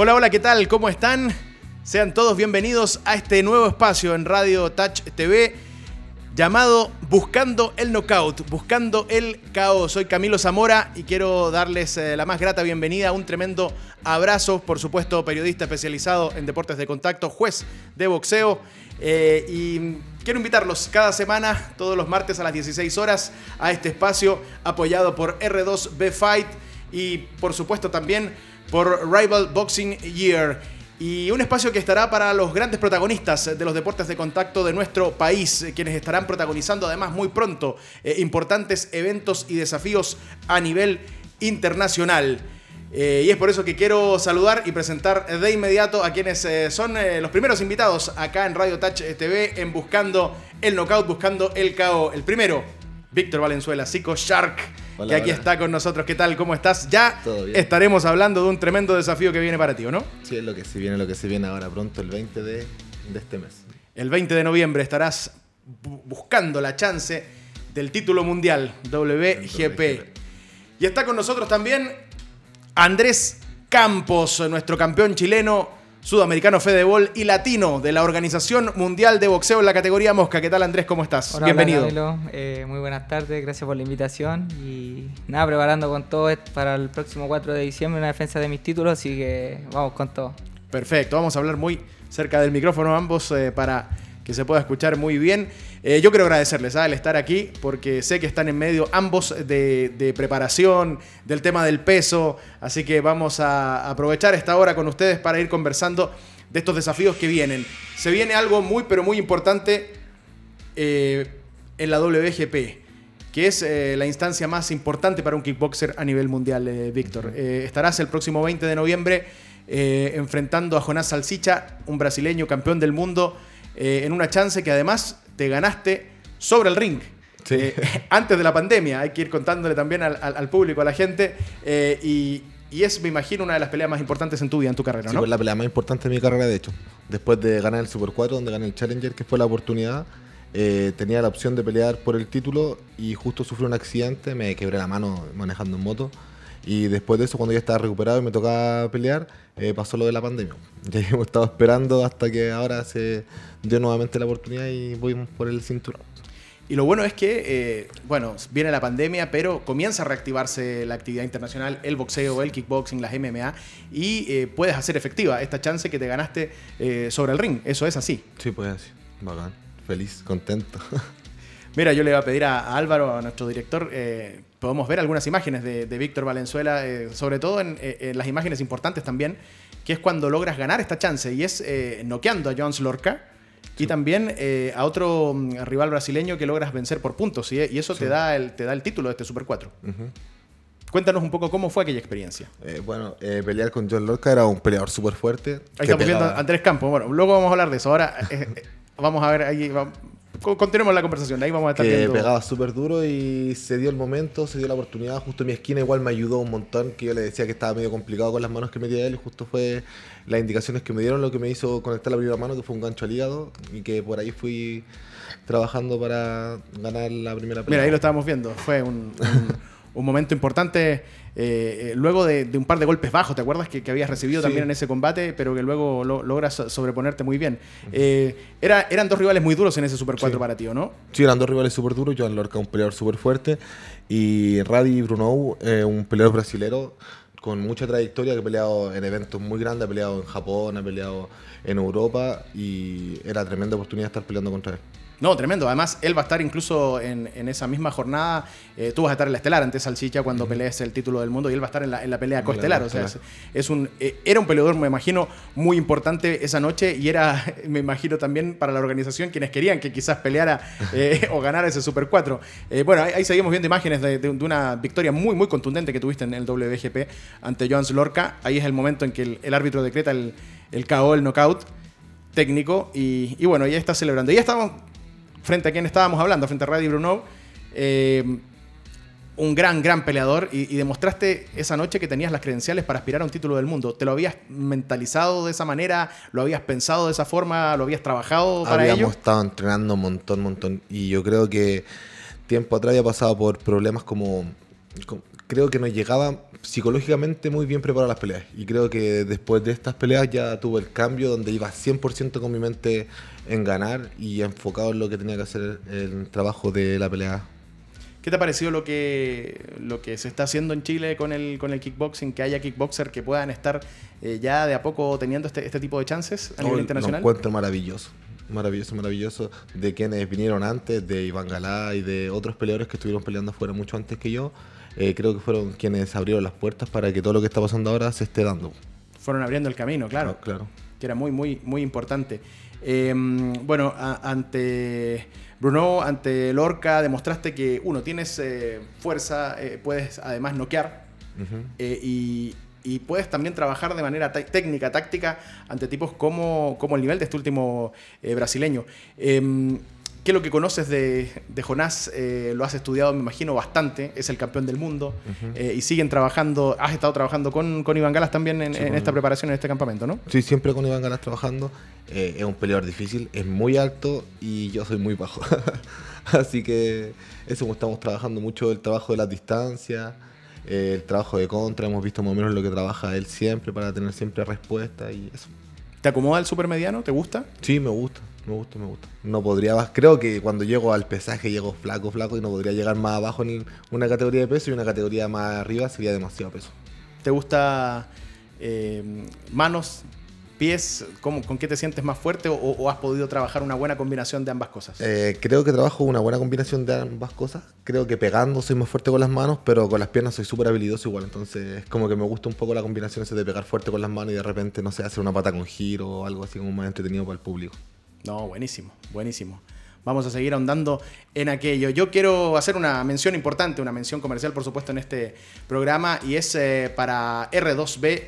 Hola, hola, ¿qué tal? ¿Cómo están? Sean todos bienvenidos a este nuevo espacio en Radio Touch TV llamado Buscando el Knockout, Buscando el KO. Soy Camilo Zamora y quiero darles eh, la más grata bienvenida, un tremendo abrazo, por supuesto, periodista especializado en deportes de contacto, juez de boxeo. eh, y quiero invitarlos cada semana, todos los martes a las 16 horas, a este espacio apoyado por R2B Fight y por supuesto también por Rival Boxing Year. Y un espacio que estará para los grandes protagonistas de los deportes de contacto de nuestro país, eh, quienes estarán protagonizando además muy pronto eh, importantes eventos y desafíos a nivel internacional. Eh, y es por eso que quiero saludar y presentar de inmediato a quienes son los primeros invitados acá en Radio Touch TV en Buscando el Knockout, Buscando el KO. El primero, Víctor Valenzuela, Zico Shark, Hola, que aquí hola. está con nosotros. ¿Qué tal? ¿Cómo estás? Ya estaremos hablando de un tremendo desafío que viene para ti, ¿o no? Sí, es lo que se viene, lo que se viene ahora pronto, el 20 de, de este mes. El 20 de noviembre estarás bu- buscando la chance del título mundial WGP. Y está con nosotros también Andrés Campos, nuestro campeón chileno, sudamericano Fedebol y latino de la Organización Mundial de Boxeo en la categoría Mosca. ¿Qué tal Andrés? ¿Cómo estás? Hola, Bienvenido. hola. Eh, muy buenas tardes, gracias por la invitación. Y nada, preparando con todo para el próximo 4 de diciembre una defensa de mis títulos, así que vamos con todo. Perfecto, vamos a hablar muy cerca del micrófono ambos eh, para que se pueda escuchar muy bien. Eh, yo quiero agradecerles ¿ah? el estar aquí porque sé que están en medio ambos de, de preparación, del tema del peso, así que vamos a aprovechar esta hora con ustedes para ir conversando de estos desafíos que vienen. Se viene algo muy pero muy importante eh, en la WGP, que es eh, la instancia más importante para un kickboxer a nivel mundial, eh, Víctor. Eh, estarás el próximo 20 de noviembre enfrentando a Jonás Salsicha, un brasileño campeón del mundo, eh, en una chance que además te ganaste sobre el ring. Sí. Eh, antes de la pandemia, hay que ir contándole también al, al- al público, a la gente, eh, y, y es, me imagino, una de las peleas más importantes en tu vida, en tu carrera, Sí, ¿no? fue la pelea más importante de mi carrera, de hecho. Después de ganar el Super 4, donde gané el Challenger, que fue la oportunidad, eh, tenía la opción de pelear por el título y justo sufrí un accidente, me quebré la mano manejando en moto. Y después de eso, cuando ya estaba recuperado y me tocaba pelear, eh, pasó lo de la pandemia. Ya hemos estado esperando hasta que ahora se dio nuevamente la oportunidad y voy por el cinturón. Y lo bueno es que, eh, bueno, viene la pandemia, pero comienza a reactivarse la actividad internacional, el boxeo, el kickboxing, las MMA, y eh, puedes hacer efectiva esta chance que te ganaste sobre el ring. Eso es así. Sí, pues así. Bacán. Feliz, contento. Mira, yo le voy a pedir a, a Álvaro, a nuestro director, eh, podemos ver algunas imágenes de, de Víctor Valenzuela, eh, sobre todo en, eh, en las imágenes importantes también, que es cuando logras ganar esta chance, y es eh, noqueando a Jones Lorca. Y también eh, a otro mm, rival brasileño que logras vencer por puntos. Y, y eso te, da el, te da el título de este Super 4. Ujú. Cuéntanos un poco cómo fue aquella experiencia. Eh, bueno, eh, pelear con John Lorca era un peleador súper fuerte. Ahí estamos viendo a Andrés Campos. Bueno, luego vamos a hablar de eso. Ahora eh, vamos a ver ahí. va- continuemos la conversación. Ahí vamos a estar que viendo. pegaba súper duro y se dio el momento, se dio la oportunidad. Justo en mi esquina igual me ayudó un montón, que yo le decía que estaba medio complicado con las manos que metía él. y Justo fue las indicaciones que me dieron lo que me hizo conectar la primera mano, que fue un gancho al hígado. Y que por ahí fui trabajando para ganar la primera pelea. Mira, ahí lo estábamos viendo. Fue un, un- un momento importante. eh, eh, luego de, de un par de golpes bajos, ¿te acuerdas? Que, que habías recibido Sí. también en ese combate, pero que luego lo- logras sobreponerte muy bien. Eh, era, eran dos rivales muy duros en ese Super 4 Sí. para ti, ¿o no? Sí, eran dos rivales súper duros. Joan Lorca, un peleador súper fuerte. Y Radi Brunou, eh, un peleador brasilero con mucha trayectoria que ha peleado en eventos muy grandes. Ha peleado en Japón, ha peleado en Europa. Y era tremenda oportunidad estar peleando contra él. No, tremendo. Además, él va a estar incluso en, en esa misma jornada. eh, tú vas a estar en la estelar ante Salchicha cuando pelees el título del mundo y él va a estar en la, en la pelea coestelar. O sea, es, un, eh, era un peleador, me imagino, muy importante esa noche y era, me imagino, también para la organización quienes querían que quizás peleara eh, o ganara ese Super 4. Eh, bueno, ahí, ahí seguimos viendo imágenes de, de- de una victoria muy, muy contundente que tuviste en el WGP ante Joans Lorca. Ahí es el momento en que el, el árbitro decreta el, el KO, el knockout técnico y, y bueno, ya está celebrando. Y ya estamos frente a quien estábamos hablando, frente a Radi Bruno, eh, un gran, gran peleador y, y demostraste esa noche que tenías las credenciales para aspirar a un título del mundo. ¿Te lo habías mentalizado de esa manera? ¿Lo habías pensado de esa forma? ¿Lo habías trabajado para Habíamos ello? estado entrenando un montón, montón. Y yo creo que tiempo atrás había pasado por problemas como. como- creo que nos llegaba psicológicamente muy bien preparado las peleas. Y creo que después de estas peleas ya tuve el cambio donde iba 100% con mi mente en ganar y enfocado en lo que tenía que hacer el trabajo de la pelea. ¿Qué te ha parecido lo que, lo que se está haciendo en Chile con el, con el kickboxing? Que haya kickboxers que puedan estar eh, ya de a poco teniendo este, este tipo de chances a nivel internacional. Lo encuentro maravilloso maravilloso, maravilloso, de quienes vinieron antes, de Iván Galá y de otros peleadores que estuvieron peleando afuera mucho antes que yo. Eh, creo que fueron quienes abrieron las puertas para que todo lo que está pasando ahora se esté dando. Fueron abriendo el camino, claro. Ah, claro. Que era muy, muy, muy importante. Em, bueno, ante Bruno, ante Lorca, demostraste que, uno, tienes eh, fuerza, eh, puedes además noquear y, puedes también trabajar de manera técnica, táctica, ante tipos como, como el nivel de este último brasileño. ¿Qué es lo que conoces de, Jonás? Eh, lo has estudiado, me imagino, bastante. Es el campeón del mundo. Eh, y siguen trabajando. Has estado trabajando con, Iván Galas también en, esta preparación, en este campamento, ¿no? Sí, siempre con Iván Galas trabajando. Eh, es un peleador difícil, es muy alto y yo soy muy bajo. Así que eso, estamos trabajando mucho el trabajo de las distancias, el trabajo de contra. Hemos visto más o menos lo que trabaja él siempre para tener siempre respuesta y eso. ¿Te acomoda el supermediano? ¿Te gusta? Sí, me gusta. Me gusta, me gusta. No podría más. Creo que cuando llego al pesaje llego flaco, flaco y no podría llegar más abajo en una categoría de peso y una categoría más arriba sería demasiado peso. ¿Te gusta eh, manos, pies? ¿Con qué te sientes más fuerte o, has podido trabajar una buena combinación de ambas cosas? Eh, creo que trabajo una buena combinación de ambas cosas. Creo que pegando soy más fuerte con las manos, pero con las piernas soy súper habilidoso igual. Entonces, es como que me gusta un poco la combinación esa de pegar fuerte con las manos y de repente, no sé, hacer una pata con giro o algo así como más entretenido para el público. No, buenísimo, buenísimo. Vamos a seguir ahondando en aquello. Yo quiero hacer una mención importante, una mención comercial, por supuesto, en este programa, y es eh, para R2B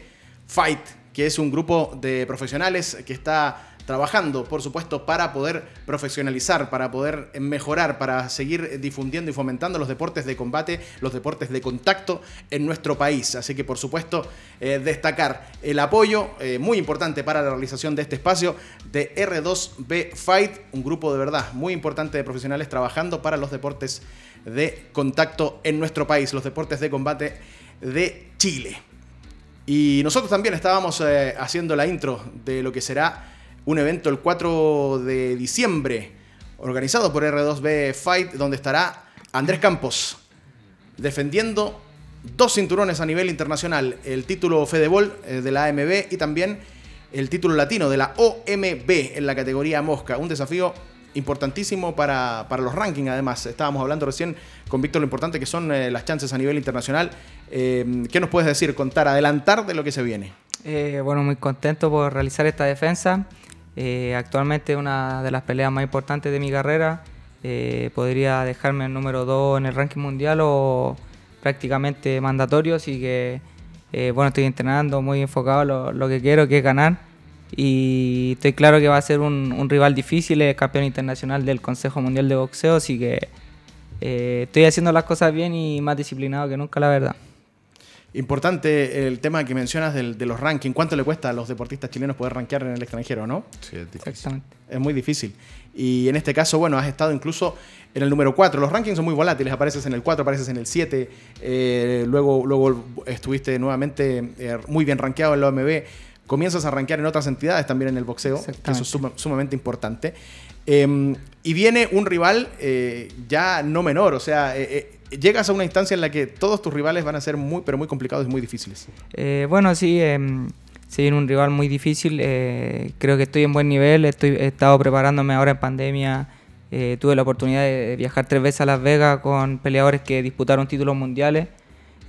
Fight, que es un grupo de profesionales que está trabajando, por supuesto, para poder profesionalizar, para poder mejorar, para seguir difundiendo y fomentando los deportes de combate, los deportes de contacto en nuestro país. Así que, por supuesto, eh, destacar el apoyo eh, muy importante para la realización de este espacio de R2B Fight, un grupo de verdad muy importante de profesionales trabajando para los deportes de contacto en nuestro país, los deportes de combate de Chile. Y nosotros también estábamos eh, haciendo la intro de lo que será un evento el 4 de diciembre, organizado por R2B Fight, donde estará Andrés Campos defendiendo dos cinturones a nivel internacional, el título Fedebol eh, de la AMB y también el título latino de la OMB en la categoría Mosca. Un desafío importantísimo para, los rankings, además. Estábamos hablando recién con Víctor lo importante que son eh, las chances a nivel internacional. Eh, ¿Qué nos puedes decir, contar, adelantar de lo que se viene? bueno, muy contento por realizar esta defensa. Eh, actualmente una de las peleas más importantes de mi carrera. Eh, podría dejarme el número 2 en el ranking mundial o prácticamente mandatorio, así que eh, bueno, estoy entrenando muy enfocado lo, lo, que quiero, que es ganar. Y estoy claro que va a ser un, un rival difícil, es campeón internacional del Consejo Mundial de Boxeo, así que estoy haciendo las cosas bien y más disciplinado que nunca, la verdad. Importante el tema que mencionas de los rankings. ¿Cuánto le cuesta a los deportistas chilenos poder rankear en el extranjero, no? Sí, es difícil. Es muy difícil. Y en este caso, bueno, has estado incluso en el número 4. Los rankings son muy volátiles. Apareces en el 4, apareces en el 7. Eh, luego, luego estuviste nuevamente eh, muy bien rankeado en la OMB. Comienzas a rankear en otras entidades también en el boxeo, que eso es sumamente importante. Em, y viene un rival eh, ya no menor, o sea llegas a una instancia en la que todos tus rivales van a ser muy, pero muy complicados y muy difíciles. Eh, bueno, sí, eh, sí, un rival muy difícil. Eh, creo que estoy en buen nivel. Estoy, he estado preparándome ahora en pandemia. Eh, tuve la oportunidad de viajar tres veces a Las Vegas con peleadores que disputaron títulos mundiales.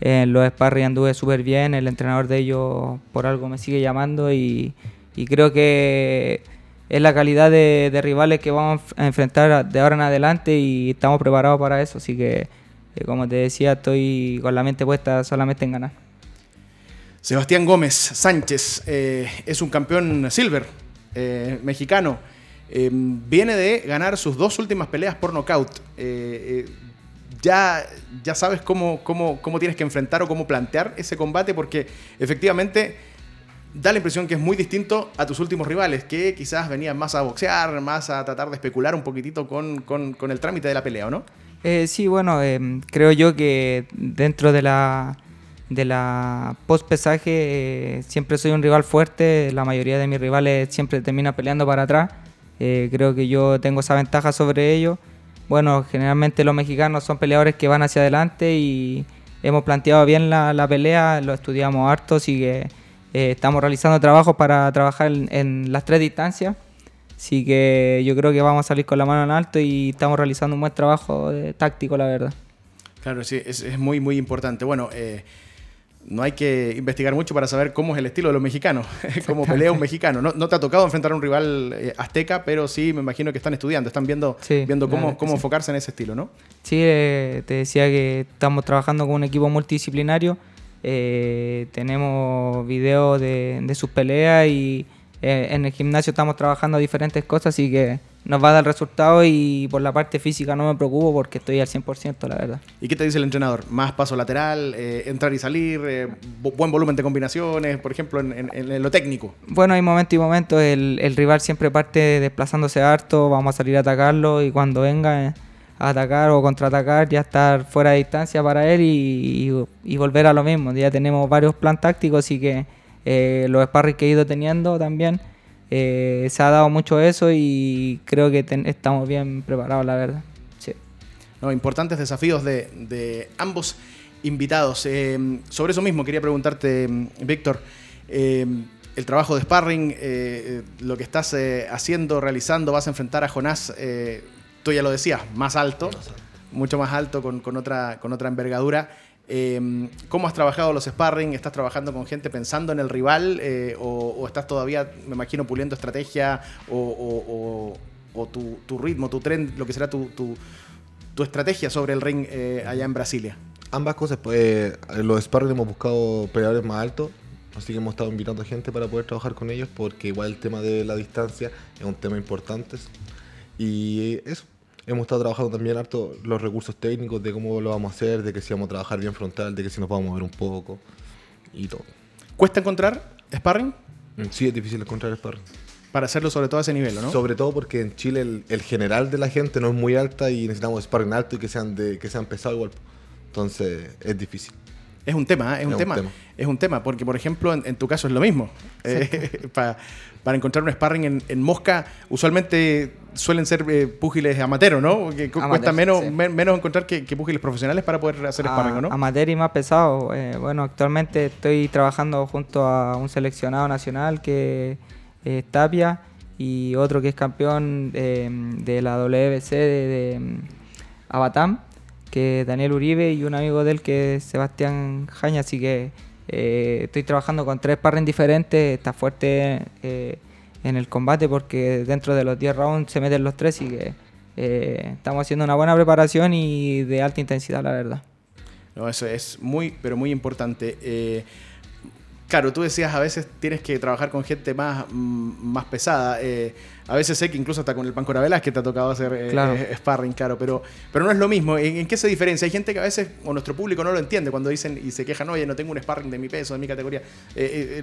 En los sparring anduve súper bien. El entrenador de ellos por algo me sigue llamando y, y creo que es la calidad de, de, rivales que vamos a enfrentar de ahora en adelante y estamos preparados para eso. Así que como te decía, estoy con la mente puesta solamente en ganar. Sebastián Gómez Sánchez eh, es un campeón silver eh, mexicano. Eh, viene de ganar sus dos últimas peleas por nocaut. ya, ya sabes cómo, cómo, cómo tienes que enfrentar o cómo plantear ese combate porque efectivamente da la impresión que es muy distinto a tus últimos rivales, que quizás venían más a boxear, más a tratar de especular un poquitito con, con, con el trámite de la pelea, ¿o no? Eh, sí, bueno, em, creo yo que dentro de la, de la post pesaje eh, siempre soy un rival fuerte, la mayoría de mis rivales siempre termina peleando para atrás. Eh, creo que yo tengo esa ventaja sobre ellos. Bueno, generalmente los mexicanos son peleadores que van hacia adelante y hemos planteado bien la, pelea, lo estudiamos harto, así que eh, estamos realizando trabajos para trabajar en, las tres distancias. Así que yo creo que vamos a salir con la mano en alto y estamos realizando un buen trabajo táctico, la verdad. Claro, sí, es, es muy, muy importante. Bueno, eh, no hay que investigar mucho para saber cómo es el estilo de los mexicanos, cómo pelea un mexicano. No, te ha tocado enfrentar a un rival eh, azteca, pero sí me imagino que están estudiando, están viendo, viendo cómo, cómo enfocarse en ese estilo, ¿no? Sí, eh, te decía que estamos trabajando con un equipo multidisciplinario, eh, tenemos videos de, de sus peleas y en el gimnasio estamos trabajando diferentes cosas, así que nos va a dar resultado y por la parte física no me preocupo porque estoy al 100%, la verdad. ¿Y qué te dice el entrenador? ¿Más paso lateral, eh, entrar y salir, eh, buen volumen de combinaciones, por ejemplo, en, lo técnico? Bueno, hay momentos y momentos, el, rival siempre parte desplazándose harto, vamos a salir a atacarlo y cuando venga eh, a atacar o contraatacar ya estar fuera de distancia para él y, volver a lo mismo. Ya tenemos varios plan tácticos y que los sparring que he ido teniendo también eh, se ha dado mucho eso y creo que estamos bien preparados, la verdad. Sí. No, importantes desafíos de, ambos invitados. Eh, sobre eso mismo quería preguntarte, Víctor. Eh, el trabajo de sparring, lo que estás haciendo, realizando, vas a enfrentar a Jonás, tú ya lo decías, más alto, mucho más alto, con, con, otra, con otra envergadura. Em, ¿Cómo has trabajado los sparring? ¿Estás trabajando con gente pensando en el rival? Eh, o, estás todavía, me imagino, puliendo estrategia o, tu, ritmo, tu tren, lo que será tu, estrategia sobre el ring eh, allá en Brasilia? Ambas cosas. Pues, eh, los sparring hemos buscado peleadores más altos. Así que hemos estado invitando a gente para poder trabajar con ellos porque igual el tema de la distancia es un tema importante. Y eso, Hemos estado trabajando también harto los recursos técnicos de cómo lo vamos a hacer, de que si vamos a trabajar bien frontal, de que si nos vamos a mover un poco y todo. ¿Cuesta encontrar sparring? Mm, sí, es difícil encontrar sparring. Para hacerlo sobre todo a ese nivel, ¿no? Sobre todo porque en Chile el, general de la gente no es muy alta y necesitamos sparring alto y que sean, de, que sean pesados igual. Entonces es difícil. Es un tema, ¿eh? es, un, tema. Es un tema, porque por ejemplo en, tu caso es lo mismo. Eh, para, encontrar un sparring en, Mosca, usualmente suelen ser eh, púgiles amateros, ¿no? Que cuesta menos, menos encontrar que, púgiles profesionales para poder hacer sparring, ¿no? Amateur y más pesado. bueno, actualmente estoy trabajando junto a un seleccionado nacional que es Tapia y otro que es campeón de la WBC de, de mm, Abatam que Daniel Uribe y un amigo de él que es Sebastián Jaña, así que eh, estoy trabajando con tres parren diferentes, está fuerte eh, en el combate porque dentro de los 10 rounds se meten los tres y que eh, estamos haciendo una buena preparación y de alta intensidad, la verdad. No, eso es muy, pero muy importante. Claro, tú decías a veces tienes que trabajar con gente más, mm, más pesada. Eh, a veces sé que incluso hasta con el Pancora que te ha tocado hacer eh, eh, sparring, claro, pero, pero no es lo mismo. ¿En, qué se diferencia? Hay gente que a veces, o nuestro público no lo entiende cuando dicen y se quejan, oye, no tengo un sparring de mi peso, de mi categoría.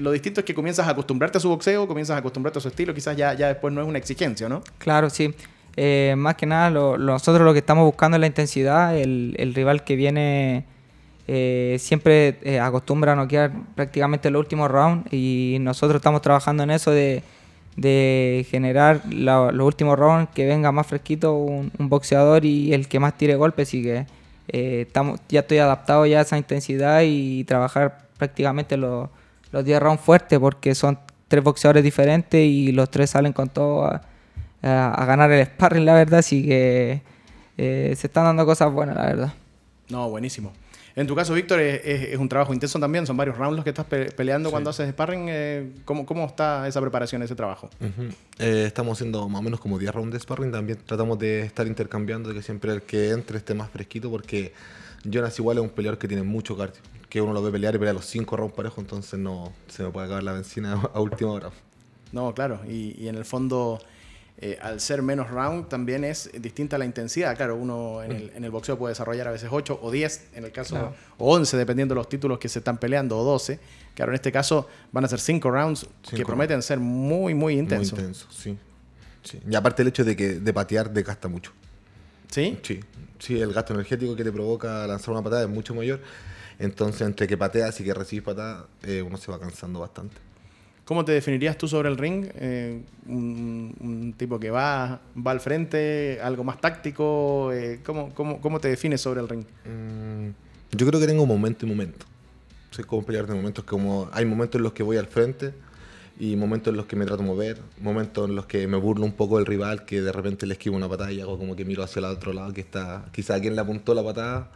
lo distinto es que comienzas a acostumbrarte a su boxeo, comienzas a acostumbrarte a su estilo, quizás ya, ya después no es una exigencia, ¿no? Claro, sí. más que nada, nosotros lo que estamos buscando es la intensidad, el, el rival que viene eh, siempre eh, acostumbra a noquear prácticamente el último round y nosotros estamos trabajando en eso de, generar los últimos rounds que venga más fresquito un, boxeador y el que más tire golpes y que eh, ya estoy adaptado ya a esa intensidad y trabajar prácticamente los, los 10 rounds fuertes porque son tres boxeadores diferentes y los tres salen con todo a, a ganar el sparring la verdad así que se están dando cosas buenas la verdad. No, buenísimo. En tu caso, Víctor, es, un trabajo intenso también. Son varios rounds los que estás peleando cuando haces sparring. Eh, ¿cómo, ¿cómo, está esa preparación, ese trabajo? Eh, estamos haciendo más o menos como 10 rounds de sparring. También tratamos de estar intercambiando, de que siempre el que entre esté más fresquito, porque Jonas igual es un peleador que tiene mucho cardio. Que uno lo ve pelear y pelea los 5 rounds parejos, entonces no se me puede acabar la benzina a última hora. No, claro. y en el fondo eh, al ser menos round también es distinta la intensidad. Claro, uno en el, en el boxeo puede desarrollar a veces 8 o 10, en el caso, o 11, dependiendo de los títulos que se están peleando, o 12. Claro, en este caso van a ser 5 rounds que prometen ser muy, muy intensos. Muy intensos, sí. sí. Y aparte el hecho de que de patear desgasta mucho. ¿Sí? Sí. Sí, el gasto energético que te provoca lanzar una patada es mucho mayor. Entonces, entre que pateas y que recibes patadas, eh, uno se va cansando bastante. ¿Cómo te definirías tú sobre el ring? Eh, un, un tipo que va, va al frente, algo más táctico. eh, ¿cómo, cómo, cómo te defines sobre el ring? Mm, yo creo que tengo momento y momento. Soy como un peleador de momentos, como hay momentos en los que voy al frente y momentos en los que me trato de mover, momentos en los que me burlo un poco del rival, que de repente le esquivo una patada y hago como que miro hacia el otro lado, que está quizá a quien le apuntó la patada.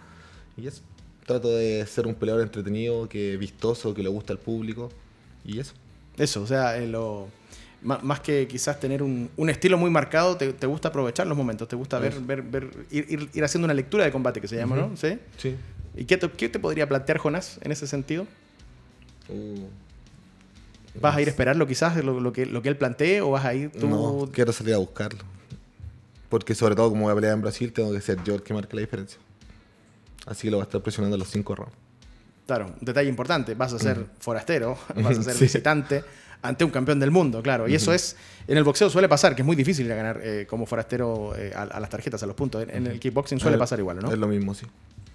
Y eso. Trato de ser un peleador entretenido, que vistoso, que le gusta al público. Y eso. Eso, o sea, eh, lo, má- más que quizás tener un, un estilo muy marcado, te, te gusta aprovechar los momentos, te gusta ver, ver, ver ir, ir- ir haciendo una lectura de combate que se llama, ¿no? ¿Sí? Sí. ¿Y qué te, qué te podría plantear Jonás en ese sentido? Uh, ¿Vas a ir a esperarlo quizás, lo, lo que, lo que él plantee, o vas a ir tú? No, quiero salir a buscarlo. Porque sobre todo como voy a pelear en Brasil, tengo que ser yo el que marque la diferencia. Así que lo voy a estar presionando los cinco rounds. Claro, un detalle importante, vas a ser forastero, vas a ser Sí. visitante ante un campeón del mundo, claro. Y eso es, en el boxeo suele pasar, que es muy difícil ir a ganar eh, como forastero eh, a, a las tarjetas, a los puntos. En, en el kickboxing suele pasar igual, ¿no? Es lo mismo, sí.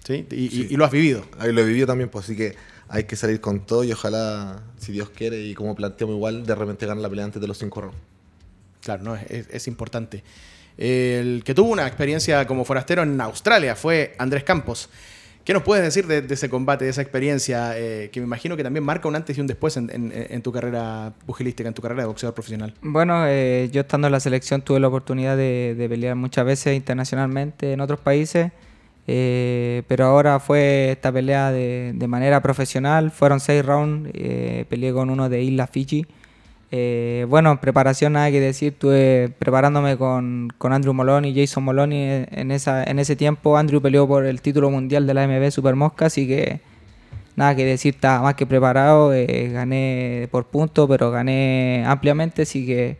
¿Sí? Y, y- Sí. y lo has vivido. Ahí lo he vivido también, pues así que hay que salir con todo y ojalá, si Dios quiere, y como planteamos igual, de repente ganar la pelea antes de los cinco rounds. Claro, no, es, es- es importante. El que tuvo una experiencia como forastero en Australia fue Andrés Campos. ¿Qué nos puedes decir de, ese combate, de esa experiencia, eh, que me imagino que también marca un antes y un después en, en- en tu carrera pugilística, en tu carrera de boxeador profesional? Bueno, eh, yo estando en la selección tuve la oportunidad de, de pelear muchas veces internacionalmente en otros países, eh, pero ahora fue esta pelea de, de manera profesional, fueron seis rounds, eh, peleé con uno de Isla Fiji. Eh, bueno, en preparación nada que decir, estuve preparándome con, con Andrew Moloney y Jason Moloney en, esa, en ese tiempo. Andrew peleó por el título mundial de la MB Super Mosca, así que nada que decir, estaba más que preparado, eh, gané por punto, pero gané ampliamente, así que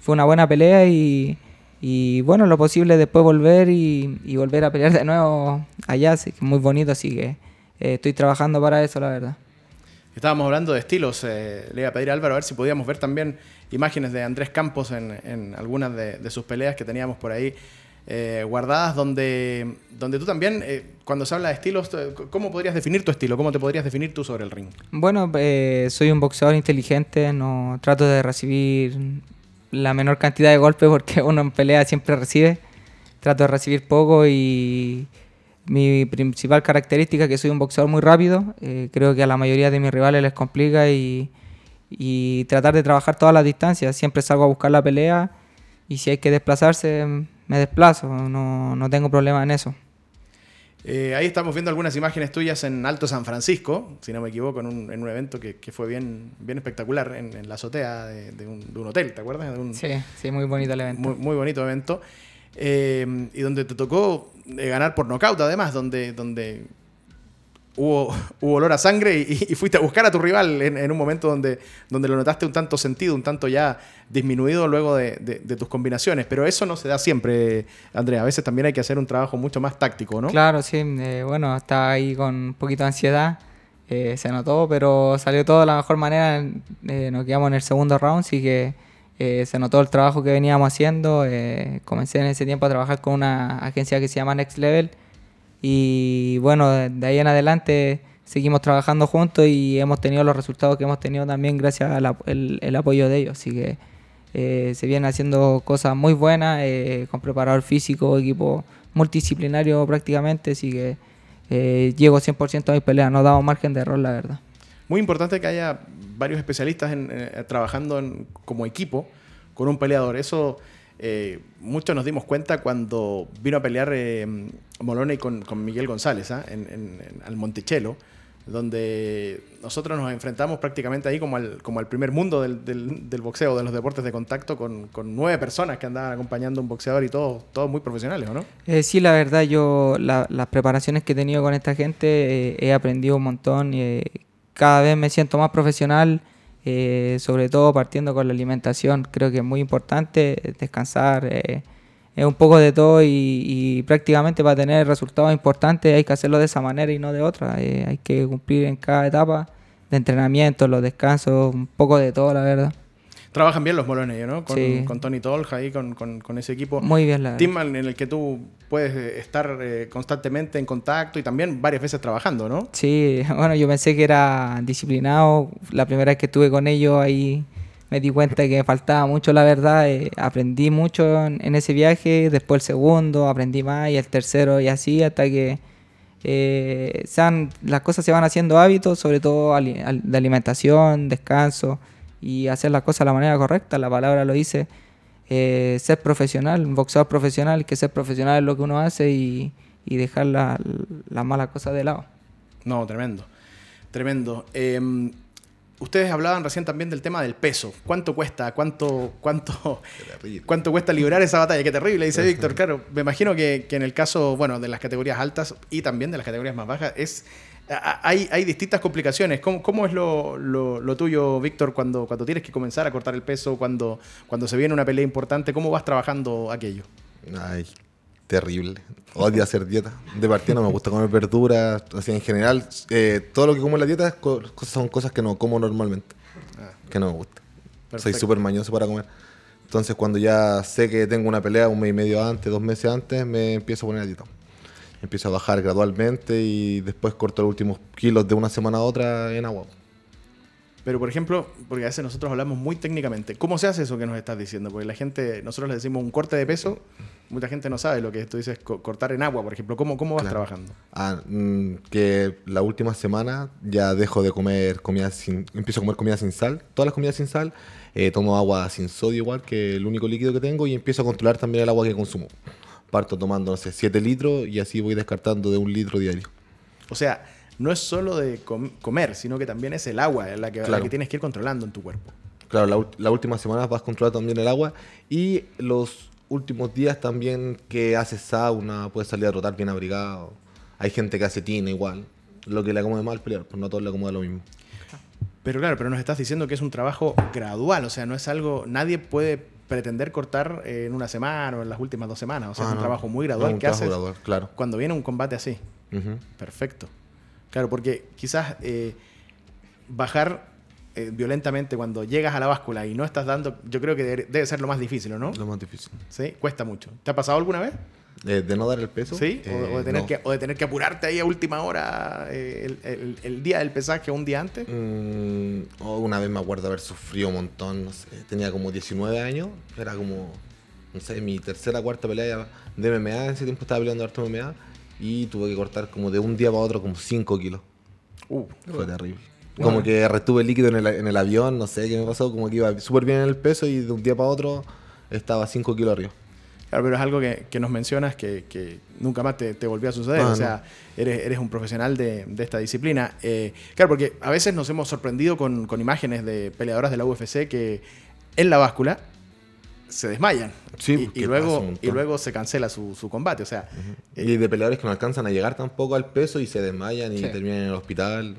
fue una buena pelea y, y bueno, lo posible después volver y, y volver a pelear de nuevo allá, así que muy bonito, así que eh, estoy trabajando para eso, la verdad. Estábamos hablando de estilos. eh, le iba a pedir a Álvaro a ver si podíamos ver también imágenes de Andrés Campos en, en algunas de, sus peleas que teníamos por ahí eh, guardadas, donde, donde tú también, eh, cuando se habla de estilos, eh, ¿cómo podrías definir tu estilo? ¿Cómo te podrías definir tú sobre el ring? Bueno, eh, soy un boxeador inteligente, no trato de recibir la menor cantidad de golpes porque uno en pelea siempre recibe. Trato de recibir poco y mi principal característica es que soy un boxeador muy rápido. eh, creo que a la mayoría de mis rivales les complica y, y tratar de trabajar todas las distancias. Siempre salgo a buscar la pelea y si hay que desplazarse, me desplazo. No, no tengo problema en eso. Eh, ahí estamos viendo algunas imágenes tuyas en Alto San Francisco, si no me equivoco, en un, en un evento que, que fue bien, bien espectacular en, en la azotea de, de un, de un hotel, ¿te acuerdas? De un, Sí, sí, muy bonito el evento. muy, muy bonito evento. Eh, y donde te tocó eh, ganar por nocaut, además, donde, donde hubo, hubo olor a sangre y, y fuiste a buscar a tu rival en, en un momento donde, donde lo notaste un tanto sentido, un tanto ya disminuido luego de, de- de tus combinaciones. Pero eso no se da siempre, Andrea. A veces también hay que hacer un trabajo mucho más táctico, ¿no? Claro, sí. eh, bueno, estaba ahí con un poquito de ansiedad. eh, se notó, pero salió todo de la mejor manera. eh, nos quedamos en el segundo round, así que eh, se notó el trabajo que veníamos haciendo. eh, comencé en ese tiempo a trabajar con una agencia que se llama Next Level. Y bueno, de, ahí en adelante seguimos trabajando juntos y hemos tenido los resultados que hemos tenido también gracias al el- el apoyo de ellos. Así que eh, se vienen haciendo cosas muy buenas, eh, con preparador físico, equipo multidisciplinario prácticamente, así que eh, llego 100% a mis peleas, no damos margen de error, la verdad. Muy importante que haya varios especialistas en- eh, trabajando en- como equipo con un peleador. Eso eh, muchos nos dimos cuenta cuando vino a pelear eh, Moloney con, con Miguel González ¿ah? en, al Monticello, donde nosotros nos enfrentamos prácticamente ahí como al, como al primer mundo del, del- del boxeo, de los deportes de contacto, con, con nueve personas que andaban acompañando a un boxeador y todos, todos muy profesionales, ¿o no? Eh, sí, la verdad, yo la- las preparaciones que he tenido con esta gente eh, he aprendido un montón eh, cada vez me siento más profesional, eh, sobre todo partiendo con la alimentación. Creo que es muy importante eh, descansar, eh, es un poco de todo y, y prácticamente para tener resultados importantes hay que hacerlo de esa manera y no de otra. Hay que cumplir en cada etapa de entrenamiento, los descansos, un poco de todo, la verdad. Trabajan bien los molones, ¿no? Con, Sí. con Tony Tolja ahí, con, con- con ese equipo. Muy bien, la Team en el que tú puedes eh, estar eh, constantemente en contacto y también varias veces trabajando, ¿no? Sí, bueno, yo pensé que era disciplinado. La primera vez que estuve con ellos ahí me di cuenta que me faltaba mucho, la verdad. eh, aprendí mucho en, en ese viaje. Después el segundo, aprendí más y el tercero y así hasta que eh, sean, las cosas se van haciendo hábitos, sobre todo ali- al- de alimentación, descanso y hacer las cosas de la manera correcta. La palabra lo dice. eh, ser profesional, un boxeador profesional, que ser profesional es lo que uno hace y, y dejar la- las malas cosas de lado. No, tremendo. Tremendo. Eh, ustedes hablaban recién también del tema del peso. ¿Cuánto cuesta? ¿Cuánto, cuánto, cuánto cuesta librar esa batalla? Qué terrible, dice Víctor. Claro, me imagino que, que en el caso, bueno, de las categorías altas y también de las categorías más bajas, es hay, hay distintas complicaciones. ¿Cómo, cómo es lo, lo- lo tuyo, Víctor, cuando, cuando tienes que comenzar a cortar el peso, cuando, cuando se viene una pelea importante? ¿Cómo vas trabajando aquello? Ay, terrible. Odio hacer dieta. De partida no me gusta comer verduras. Así en general, eh, todo lo que como en la dieta son cosas que no como normalmente. Que no me gusta. Soy Perfecto. súper mañoso para comer. Entonces, cuando ya sé que tengo una pelea un mes y medio antes, dos meses antes, me empiezo a poner a dieta. Empiezo a bajar gradualmente y después corto los últimos kilos de una semana a otra en agua. Pero, por ejemplo, porque a veces nosotros hablamos muy técnicamente. ¿Cómo se hace eso que nos estás diciendo? Porque la gente, nosotros le decimos un corte de peso, mucha gente no sabe lo que tú dices, co- cortar en agua, por ejemplo. ¿Cómo, cómo vas Claro. trabajando? Ah, mm, que la última semana ya dejo de comer comida sin... Empiezo a comer comida sin sal, todas las comidas sin sal. eh, tomo agua sin sodio igual, que el único líquido que tengo, y empiezo a controlar también el agua que consumo. Parto tomando, no sé, 7 litros y así voy descartando de un litro diario. O sea, no es solo de com- comer, sino que también es el agua la que, la que tienes que ir controlando en tu cuerpo. Claro, la, ult- la última semana vas a controlar también el agua y los últimos días también que haces sauna, puedes salir a trotar bien abrigado. Hay gente que hace tina igual. Lo que le acomode mal pelear, pues no a todos le acomoda lo mismo. Pero claro, pero nos estás diciendo que es un trabajo gradual, o sea, no es algo, nadie puede pretender cortar eh, en una semana o en las últimas dos semanas, o sea, Ah, es un no. trabajo muy gradual que haces gradual, claro. cuando viene un combate así. Perfecto. Claro, porque quizás eh, bajar eh, violentamente cuando llegas a la báscula y no estás dando, yo creo que debe, debe ser lo más difícil, ¿o ¿no? Lo más difícil. Sí, cuesta mucho. ¿Te ha pasado alguna vez? Eh, ¿De no dar el peso? Sí, o, Eh, o de tener no. que, o de tener que apurarte ahí a última hora eh, el, el- el día del pesaje un día antes. Mm, oh, una vez me acuerdo haber sufrido un montón, no sé, tenía como 19 años, era como, no sé, mi tercera cuarta pelea de MMA, en ese tiempo estaba peleando harto MMA, y tuve que cortar como de un día para otro como 5 kilos, Uh, fue terrible. Como que retuve líquido en el, en el avión, no sé qué me pasó, como que iba súper bien en el peso y de un día para otro estaba 5 kilos arriba. Claro, pero es algo que, que nos mencionas que, que nunca más te, te volvió a suceder. Ah, o sea, eres, eres un profesional de, de esta disciplina. Eh, claro, porque a veces nos hemos sorprendido con, con imágenes de peleadoras de la UFC que en la báscula se desmayan. Sí, y, y luego, y luego se cancela su, su combate. O sea, eh, Y de peleadores que no alcanzan a llegar tampoco al peso y se desmayan y Sí. terminan en el hospital.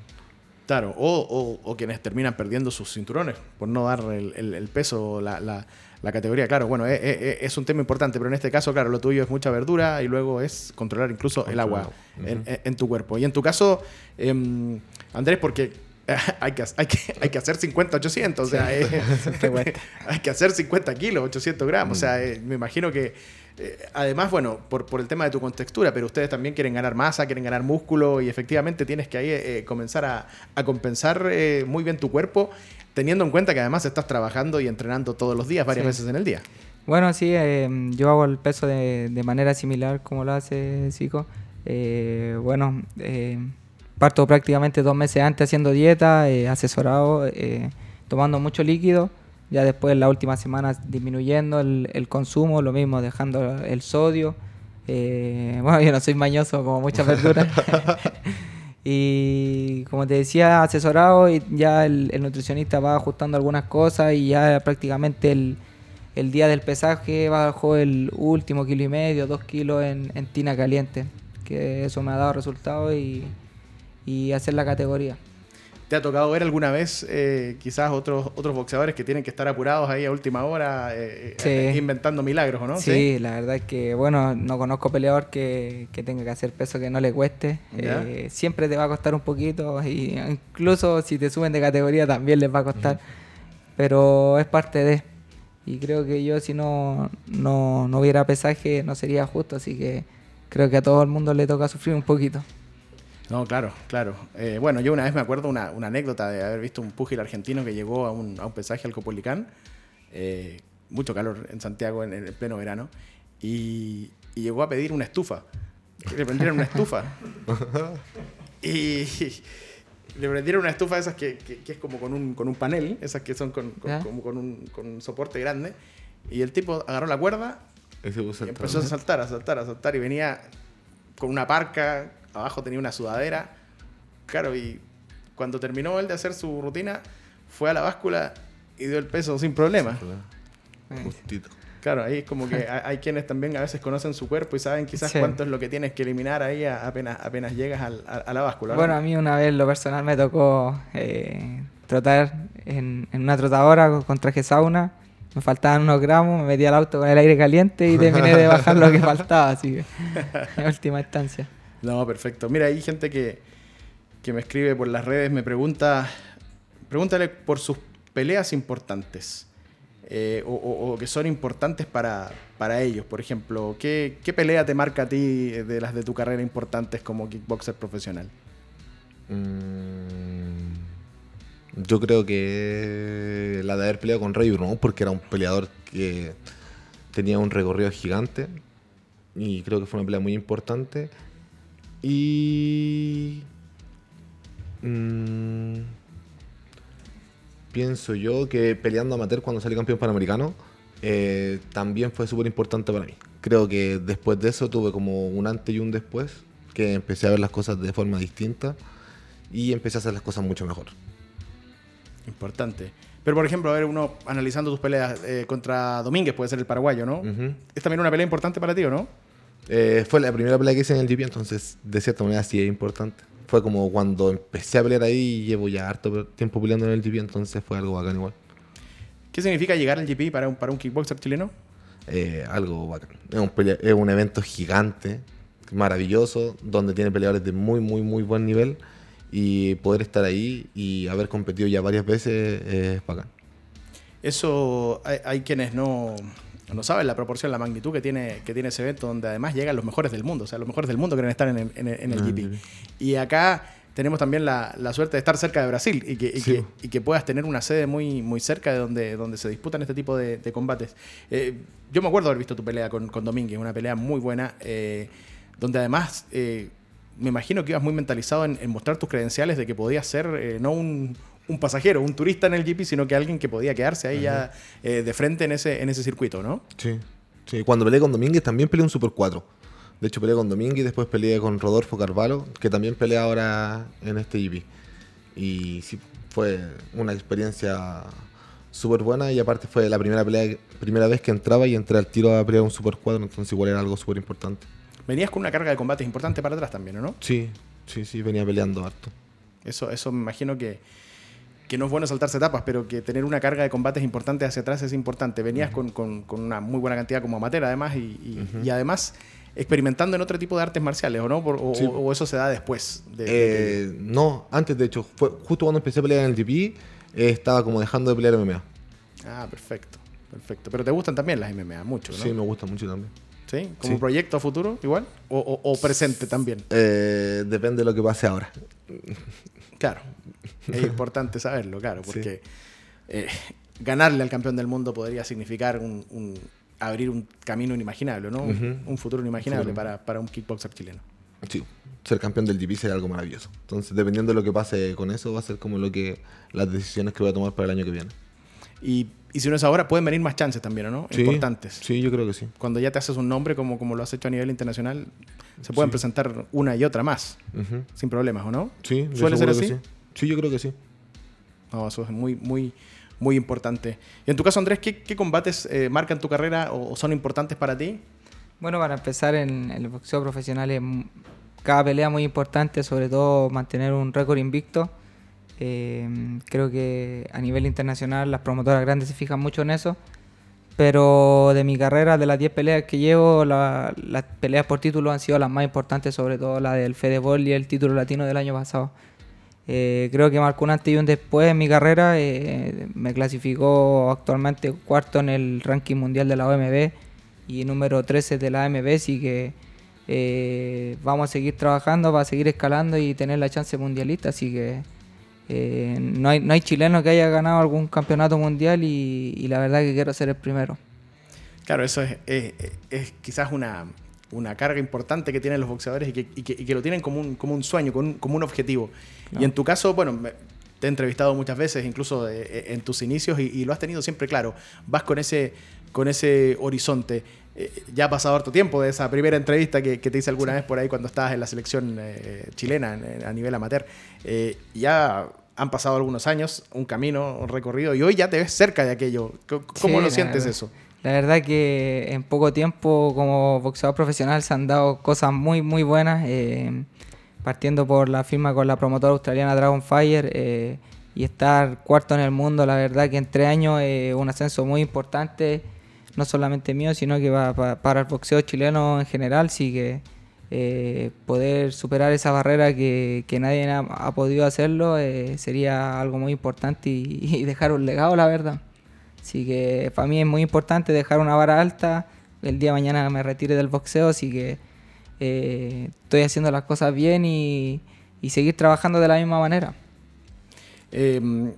Claro, o, o- o quienes terminan perdiendo sus cinturones por no dar el, el- el peso, la, la- la categoría. Claro, bueno, es, es- es un tema importante, pero en este caso, claro, lo tuyo es mucha verdura y luego es controlar incluso el agua en, en- en tu cuerpo. Y en tu caso, em, Andrés, porque hay que, hay, que, hay que hacer 50, 800, o sea, es- hay que hacer 50 kilos, 800 gramos, o sea, eh, me imagino que... eh, además, bueno, por, por el tema de tu contextura, pero ustedes también quieren ganar masa, quieren ganar músculo y efectivamente tienes que ahí eh, comenzar a, a compensar eh, muy bien tu cuerpo, teniendo en cuenta que además estás trabajando y entrenando todos los días, varias Sí. veces en el día. Bueno, sí, eh, yo hago el peso de, de manera similar como lo hace Zico. Eh, bueno, eh, parto prácticamente dos meses antes haciendo dieta, eh, asesorado, eh, tomando mucho líquido. Ya después, las últimas semanas, disminuyendo el, el consumo, lo mismo, dejando el sodio. Eh, bueno, yo no soy mañoso como muchas verduras. y como te decía, asesorado y ya el, nutricionista va ajustando algunas cosas y ya prácticamente el, el día del pesaje bajó el último kilo y medio, dos kilos en, en tina caliente, que eso me ha dado resultados y, y hacer la categoría. ¿Te ha tocado ver alguna vez eh, quizás otros, otros boxeadores que tienen que estar apurados ahí a última hora eh, Sí. eh, inventando milagros, ¿o no? Sí, la verdad es que, bueno, no conozco peleador que, que tenga que hacer peso que no le cueste. Siempre te va a costar un poquito y incluso si te suben de categoría también les va a costar. pero es parte de. Y creo que yo si no, no, no hubiera pesaje no sería justo, así que creo que a todo el mundo le toca sufrir un poquito. No, claro, claro. Eh, bueno, yo una vez me acuerdo una, una, anécdota de haber visto un púgil argentino que llegó a un, a un pesaje al Copolicán. Eh, mucho calor en Santiago en, el pleno verano. Y, y, llegó a pedir una estufa. Le prendieran una estufa. y le prendieron una estufa de esas que, que, que, es como con un, con un panel, esas que son con, con como con un, con un soporte grande. Y el tipo agarró la cuerda y empezó a saltar, a saltar, a saltar. Y venía con una parca, abajo tenía una sudadera. Claro, y cuando terminó él de hacer su rutina, fue a la báscula y dio el peso sin problema. Justito. Claro, ahí es como que hay quienes también a veces conocen su cuerpo y saben quizás sí. cuánto es lo que tienes que eliminar ahí apenas, apenas llegas al, a, a, la báscula. Bueno, a mí una vez lo personal me tocó eh, trotar en, en, una trotadora con, con traje sauna. Me faltaban unos gramos, me metí al auto con el aire caliente y terminé de bajar lo que faltaba, así que en última instancia. No, perfecto. Mira, hay gente que, que me escribe por las redes, me pregunta, pregúntale por sus peleas importantes. Eh, o, que son importantes para, para ellos. Por ejemplo, ¿qué, ¿qué, pelea te marca a ti de las de tu carrera importantes como kickboxer profesional? Mm, yo creo que la de haber peleado con Rey Bruno, porque era un peleador que tenía un recorrido gigante y creo que fue una pelea muy importante. Y... Mmm, pienso yo que peleando amateur cuando salí campeón panamericano eh, también fue súper importante para mí. Creo que después de eso tuve como un antes y un después, que empecé a ver las cosas de forma distinta y empecé a hacer las cosas mucho mejor. Importante. Pero por ejemplo, a ver, uno analizando tus peleas eh, contra Domínguez, puede ser el paraguayo, ¿no? Uh -huh. ¿Es también una pelea importante para ti o no? Eh, fue la primera pelea que hice en el GP, entonces de cierta manera sí es importante fue como cuando empecé a pelear ahí y llevo ya harto tiempo peleando en el GP, entonces fue algo bacán igual. ¿Qué significa llegar al GP para un, para un kickboxer chileno? Eh, algo bacán. Es un, es un evento gigante, maravilloso, donde tiene peleadores de muy, muy, muy buen nivel y poder estar ahí y haber competido ya varias veces es bacán. Eso hay, hay quienes no, no saben la proporción, la magnitud que tiene, que tiene ese evento, donde además llegan los mejores del mundo. O sea, los mejores del mundo quieren estar en el, en el, en el ah, GP. Y acá tenemos también la, la, suerte de estar cerca de Brasil y que, y, sí. que, y que, puedas tener una sede muy, muy cerca de donde, donde se disputan este tipo de, de combates. Eh, yo me acuerdo haber visto tu pelea con, con Domínguez, una pelea muy buena, eh, donde además eh, me imagino que ibas muy mentalizado en, en, mostrar tus credenciales de que podías ser no un un pasajero, un turista en el GP, sino que alguien que podía quedarse ahí uh -huh. ya eh, de frente en ese, en ese circuito, ¿no? Sí. sí. Cuando peleé con Domínguez también peleé un Super 4. De hecho, peleé con Domínguez y después peleé con Rodolfo Carvalho, que también pelea ahora en este GP. Y sí, fue una experiencia súper buena y aparte fue la primera pelea, primera vez que entraba y entré al tiro a pelear un Super 4, entonces igual era algo súper importante. Venías con una carga de combates importante para atrás también, ¿no? Sí, sí, sí, venía peleando harto. Eso, eso me imagino que, que no es bueno saltarse etapas, pero que tener una carga de combates importantes hacia atrás es importante. Venías uh -huh. con, con, con, una muy buena cantidad como amateur, además, y, y, uh -huh. y, además experimentando en otro tipo de artes marciales, ¿o no? Por, o, sí. o, eso se da después? De, eh, de... No, antes, de hecho, fue justo cuando empecé a pelear en el GP, eh, estaba como dejando de pelear MMA. Ah, perfecto, perfecto. Pero te gustan también las MMA, mucho, ¿no? Sí, me gustan mucho también. ¿Sí? ¿Como sí. proyecto a futuro igual? ¿O, o, o presente también? Eh, depende de lo que pase ahora. Claro, es importante saberlo, claro, porque sí. eh, ganarle al campeón del mundo podría significar un, un abrir un camino inimaginable, ¿no? Uh -huh. Un futuro inimaginable para, para, un kickboxer chileno. Sí, ser campeón del GP sería algo maravilloso. Entonces, dependiendo de lo que pase con eso, va a ser como lo que las decisiones que voy a tomar para el año que viene. Y, y si no es ahora, pueden venir más chances también, ¿no? Sí, Importantes. Sí, yo creo que sí. Cuando ya te haces un nombre, como, como lo has hecho a nivel internacional, se pueden sí. presentar una y otra más, uh -huh. sin problemas, ¿o no? Sí, ¿Suele ser así? Sí. sí. yo creo que sí. No, eso es muy, muy, muy importante. Y en tu caso, Andrés, ¿qué, qué combates eh, marcan tu carrera o, son importantes para ti? Bueno, para empezar, en, en el boxeo profesional es cada pelea muy importante, sobre todo mantener un récord invicto. Eh, creo que a nivel internacional las promotoras grandes se fijan mucho en eso. Pero de mi carrera, de las 10 peleas que llevo, la, las peleas por título han sido las más importantes, sobre todo la del Fedebol y el título latino del año pasado. eh, creo que marcó un antes y un después en mi carrera. eh, me clasificó actualmente cuarto en el ranking mundial de la OMB y número 13 de la AMB, así que eh, vamos a seguir trabajando para seguir escalando y tener la chance mundialista, así que eh, no, hay, no hay chileno que haya ganado algún campeonato mundial y, y la verdad que quiero ser el primero. Claro, eso es, es- es quizás una, una carga importante que tienen los boxeadores y que, y que- y que lo tienen como un, como un sueño, como un, como un objetivo. Y en tu caso, bueno, me- te he entrevistado muchas veces, incluso eh, en tus inicios, y, y lo has tenido siempre claro. Vas con ese, con ese horizonte. Eh, ya ha pasado harto tiempo de esa primera entrevista que, que te hice alguna vez por ahí cuando estabas en la selección eh, chilena en- en- a nivel amateur. Eh, ya han pasado algunos años, un camino recorrido, y hoy ya te ves cerca de aquello. ¿Cómo Sí, lo sientes verdad. eso? La verdad que en poco tiempo como boxeador profesional se han dado cosas muy muy buenas, eh, partiendo por la firma con la promotora australiana Dragonfire eh, y estar cuarto en el mundo, la verdad que en tres años es un ascenso muy importante, no solamente mío, sino que va, pa- para el boxeo chileno en general, sí que eh, poder superar esa barrera que, que nadie ha, ha podido hacerlo eh, sería algo muy importante y, dejar un legado, la verdad. Así que para mí es muy importante dejar una vara alta. El día de mañana me retire del boxeo, así que eh, estoy haciendo las cosas bien y, y seguir trabajando de la misma manera. Eh,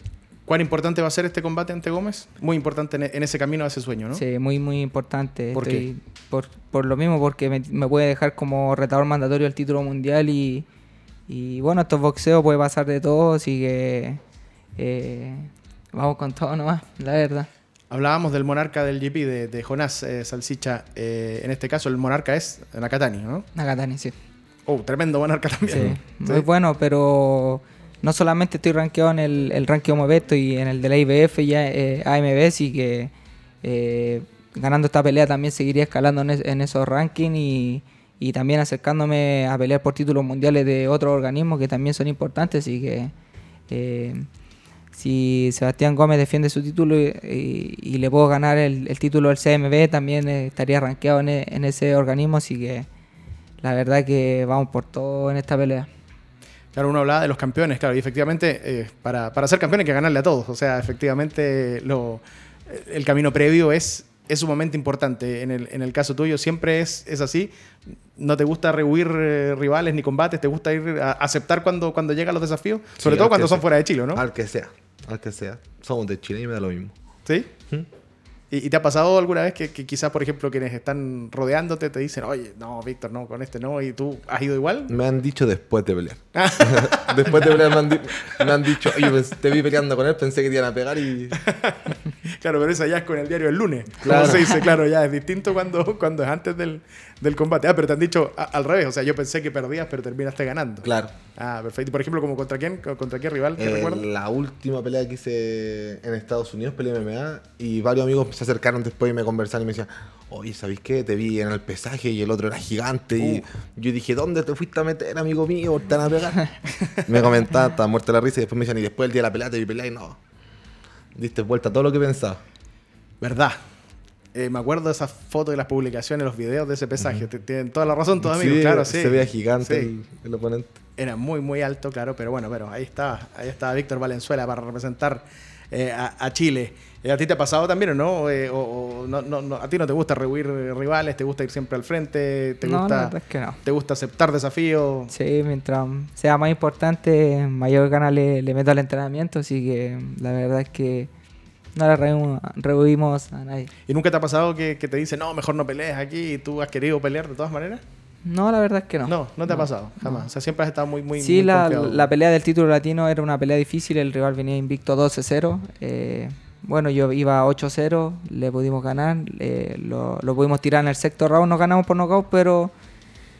¿Cuán importante va a ser este combate ante Gómez? Muy importante en, en ese camino a ese sueño, ¿no? Sí, muy, muy importante. ¿Por Estoy- Por, por lo mismo, porque me, me puede dejar como retador mandatorio al título mundial y, y bueno, estos boxeos puede pasar de todo, así que eh, vamos con todo nomás, la verdad. Hablábamos del monarca del GP, de, de Jonás eh, Salsicha. Eh, en este caso, el monarca es Nakatani, ¿no? Nakatani, sí. Oh, tremendo monarca también. Sí, muy bueno, pero no solamente estoy rankeado en el, el ranking OMB, estoy en el de la IBF y eh, AMB, así que eh, ganando esta pelea también seguiría escalando en, es- en esos rankings y, y también acercándome a pelear por títulos mundiales de otros organismos que también son importantes, así que eh, si Sebastián Gómez defiende su título y, y- y le puedo ganar el, el título del CMB, también eh, estaría rankeado en, en ese organismo, así que la verdad que vamos por todo en esta pelea. Claro, uno hablaba de los campeones, claro, y efectivamente, eh, para, para ser campeón hay que ganarle a todos. O sea, efectivamente, lo, el camino previo es, es sumamente importante. En el, en el caso tuyo siempre es, es así. No te gusta rehuir eh, rivales ni combates, te gusta ir a aceptar cuando, cuando llegan los desafíos, sobre Sí, todo cuando son sea. fuera de Chile, ¿no? Al que sea, al que sea. Somos de Chile y me da lo mismo. ¿Sí? ¿Y, y te ha pasado alguna vez que, que quizás, por ejemplo, quienes están rodeándote te dicen, oye, no, Víctor, no, con este no, y tú has ido igual? Me han dicho después de pelear. después de pelear me han, me han dicho, oye, pues, te vi peleando con él, pensé que te iban a pegar y... Claro, pero eso ya es con el diario el lunes. Claro. Se dice, claro, ya es distinto cuando, cuando es antes del, del combate. Ah, pero te han dicho a- al revés. O sea, yo pensé que perdías, pero terminaste ganando. Claro. Ah, perfecto. Y por ejemplo, como contra quién, contra qué rival, ¿qué Eh, recuerdas? la última pelea que hice en Estados Unidos, peleé MMA, y varios amigos se acercaron después y me conversaron y me decían, oye, ¿sabéis qué? Te vi en el pesaje y el otro era gigante. Y Uh. yo dije, ¿dónde te fuiste a meter, amigo mío? ¿Te van a pegar? me comentaban, estaba muerta la risa y después me decían, y después el día de la pelea te vi pelear y no. Diste vuelta a todo lo que pensaba. Verdad. Eh, me acuerdo de esas fotos y las publicaciones, los videos de ese pesaje. Tienen toda la razón, todos amigos. Claro, sí. Se veía gigante Sí. el, el oponente. Era muy, muy alto, claro, pero bueno, pero ahí está, ahí está Víctor Valenzuela para representar eh, a, a Chile. Eh, ¿A ti te ha pasado también o no? Eh, o, o no, no, no? ¿A ti no te gusta rehuir eh, rivales? ¿Te gusta ir siempre al frente? ¿Te no, gusta, la verdad es que no. ¿Te gusta aceptar desafíos? Sí, mientras sea más importante, mayor gana le, le meto al entrenamiento, así que la verdad es que no le rehuimos, rehuimos a nadie. ¿Y nunca te ha pasado que, que te dicen, no, mejor no pelees aquí y tú has querido pelear de todas maneras? No, la verdad es que no. No, no, te ha pasado, jamás. O sea, siempre has estado muy, muy, sí, muy la, la pelea del título latino era una pelea difícil, el rival venía invicto 12-0. eh, bueno, yo iba 8-0, le pudimos ganar, eh, lo, lo pudimos tirar en el sexto round, nos ganamos por nocaut, pero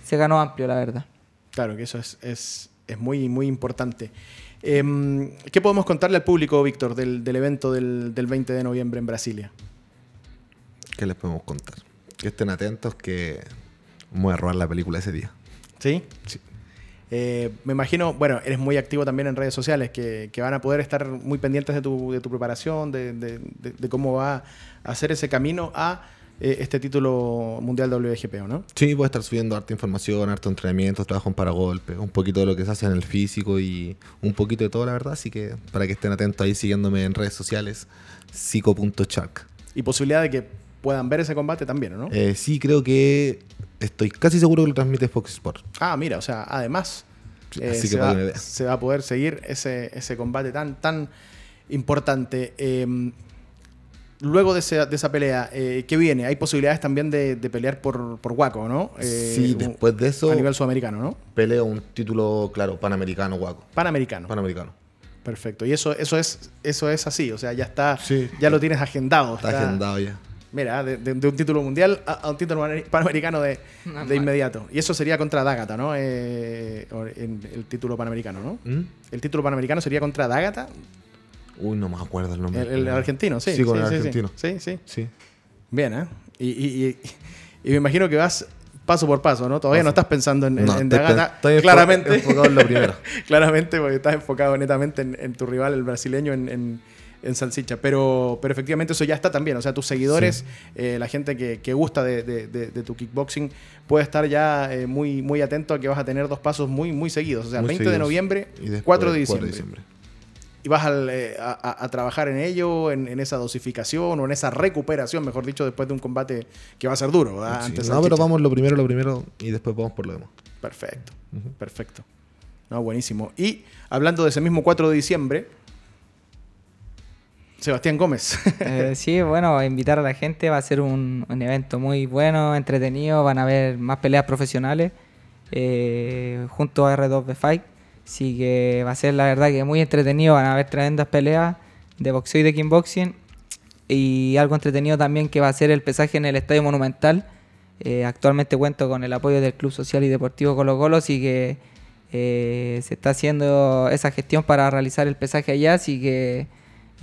se ganó amplio, la verdad. Claro, que eso es, es, es muy, muy importante. Em, ¿Qué podemos contarle al público, Víctor, del, del evento del, del 20 de noviembre en Brasilia? ¿Qué les podemos contar? Que estén atentos que voy a robar la película ese día. ¿Sí? Sí. Eh, me imagino, bueno, eres muy activo también en redes sociales, que, que van a poder estar muy pendientes de tu, de tu preparación, de, de- de- de cómo va a hacer ese camino a eh, este título mundial WGP, ¿o no? Sí, voy a estar subiendo harta información, harto entrenamiento, trabajo en paragolpe, un poquito de lo que se hace en el físico y un poquito de todo, la verdad. Así que para que estén atentos ahí siguiéndome en redes sociales, psico.shark. Y posibilidad de que puedan ver ese combate también, ¿o ¿no? Eh, sí, creo que estoy casi seguro que lo transmite Fox Sport. Ah, mira, o sea, además eh, Así que se, va, se va a poder seguir ese, ese combate tan, tan importante. Eh, luego de, ese- de esa pelea, eh, ¿qué viene? Hay posibilidades también de, de pelear por, por Waco, ¿no? Eh, sí, después de eso A nivel sudamericano, ¿no? peleo un título, claro, panamericano, guaco. Panamericano. Panamericano. Perfecto. Y eso, eso es, eso es así, o sea, ya está, Sí. ya lo tienes agendado. Está agendado ya. Mira, de, de- de un título mundial a, a un título pana- panamericano de, de inmediato. Y eso sería contra Dagata, ¿no? Eh, en el título panamericano, ¿no? ¿Mm? El título panamericano sería contra Dagata, Uy, no me acuerdo el nombre. el, el argentino, sí. Sí, con el sí, argentino. Sí, sí. Sí. Bien, ¿eh? Y, y- y- y me imagino que vas paso por paso, ¿no? Todavía no estás pensando en, No, en estoy Dagata. pen- estoy claramente. enfocado en lo primero. claramente, porque estás enfocado netamente en, en tu rival, el brasileño, en, en, en Salsicha. Pero, pero efectivamente eso ya está también. O sea, tus seguidores, eh, la gente que, que gusta de, de- de- de tu kickboxing, puede estar ya eh, muy, muy atento a que vas a tener dos pasos muy, muy seguidos. O sea, Muy 20 de noviembre, Y después 4 de 4 diciembre. Y vas al, eh, a, a- trabajar en ello, en, en esa dosificación o en esa recuperación, mejor dicho, después de un combate que va a ser duro. ¿verdad? Sí. Ante No, pero vamos lo primero, lo primero y después vamos por lo demás. Perfecto, perfecto. No, buenísimo. Y hablando de ese mismo 4 de diciembre, Sebastián Gómez. Eh, sí, bueno, invitar a la gente, va a ser un, un evento muy bueno, entretenido, van a haber más peleas profesionales eh, junto a R2B Fight, así que va a ser la verdad que muy entretenido, van a haber tremendas peleas de boxeo y de kickboxing y algo entretenido también que va a ser el pesaje en el Estadio Monumental. Eh, actualmente cuento con el apoyo del Club Social y Deportivo Colo Colo, así que eh, se está haciendo esa gestión para realizar el pesaje allá, así que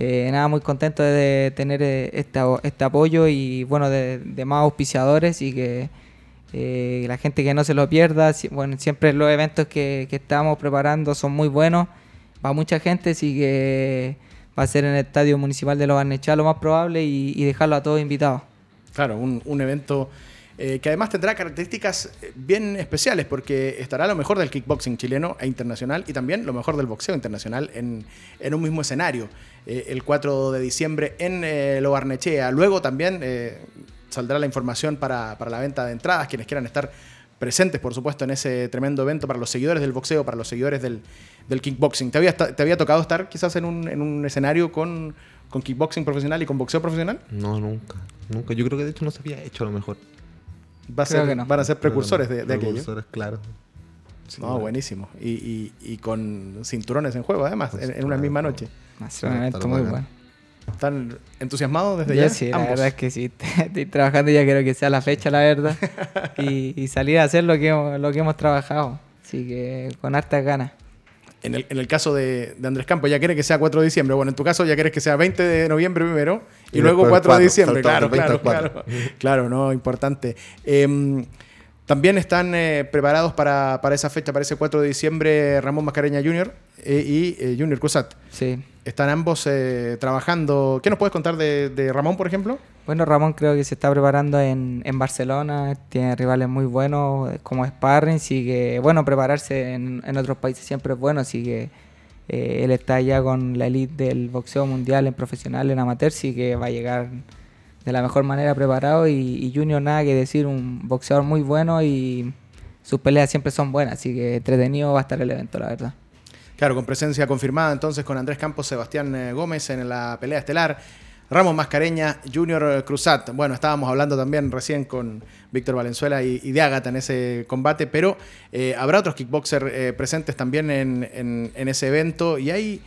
eh, nada, muy contento de tener eh, este, este apoyo y bueno, de, más auspiciadores y que eh, la gente que no se lo pierda, bueno, siempre los eventos que, que estamos preparando son muy buenos, va mucha gente, así que va a ser en el Estadio Municipal de Los Barnechea lo más probable y, dejarlo a todos invitados. Claro, un, un evento que además tendrá características bien especiales porque estará lo mejor del kickboxing chileno e internacional y también lo mejor del boxeo internacional en, en un mismo escenario. Eh, el 4 de diciembre en eh, Lo Barnechea. Luego también eh, saldrá la información para, para la venta de entradas, quienes quieran estar presentes, por supuesto, en ese tremendo evento para los seguidores del boxeo, para los seguidores del, del kickboxing. ¿Te había, ¿Te había tocado estar quizás en un, en un escenario con, con kickboxing profesional y con boxeo profesional? No, nunca. Nunca. Yo creo que de hecho no se había hecho a lo mejor. Va a ser- no. Van a ser precursores de, de aquello. Precursores, claro. Sí, No, bueno. buenísimo. Y, y- y con cinturones en juego, además, Pues, en, en una misma noche. Un Ah, evento está muy bueno. ¿Están entusiasmados desde Yo ya? sí, la verdad es que sí, estoy trabajando y ya quiero que sea la fecha, la verdad. y, y salir a hacer lo que, hemos- lo que hemos trabajado. Así que con hartas ganas. En el, en el caso de, de Andrés Campos, ya quiere que sea 4 de diciembre. Bueno, en tu caso ya quieres que sea 20 de noviembre primero y, Y luego después 4 de diciembre. Claro, claro, 20 al claro. Claro, no, importante. Em, también están eh, preparados para, para esa fecha, para ese 4 de diciembre, Ramón Mascareña Jr. eh, y eh, Junior Cusat. Sí. Están ambos eh, trabajando. ¿Qué nos puedes contar de, de Ramón, por ejemplo? Bueno, Ramón creo que se está preparando en, en Barcelona, tiene rivales muy buenos como sparring, así que bueno, prepararse en, en otros países siempre es bueno, así que eh, él está ya con la elite del boxeo mundial en profesional, en amateur, así que va a llegar de la mejor manera preparado y, Junior nada que decir, un boxeador muy bueno y sus peleas siempre son buenas, así que entretenido va a estar el evento, la verdad. Claro, con presencia confirmada entonces con Andrés Campos, Sebastián eh, Gómez en la pelea estelar. Ramos Mascareña, Junior Cruzat. Bueno, estábamos hablando también recién con Víctor Valenzuela y, y de Ágata en ese combate, pero eh, habrá otros kickboxers eh, presentes también en, en- en ese evento y hay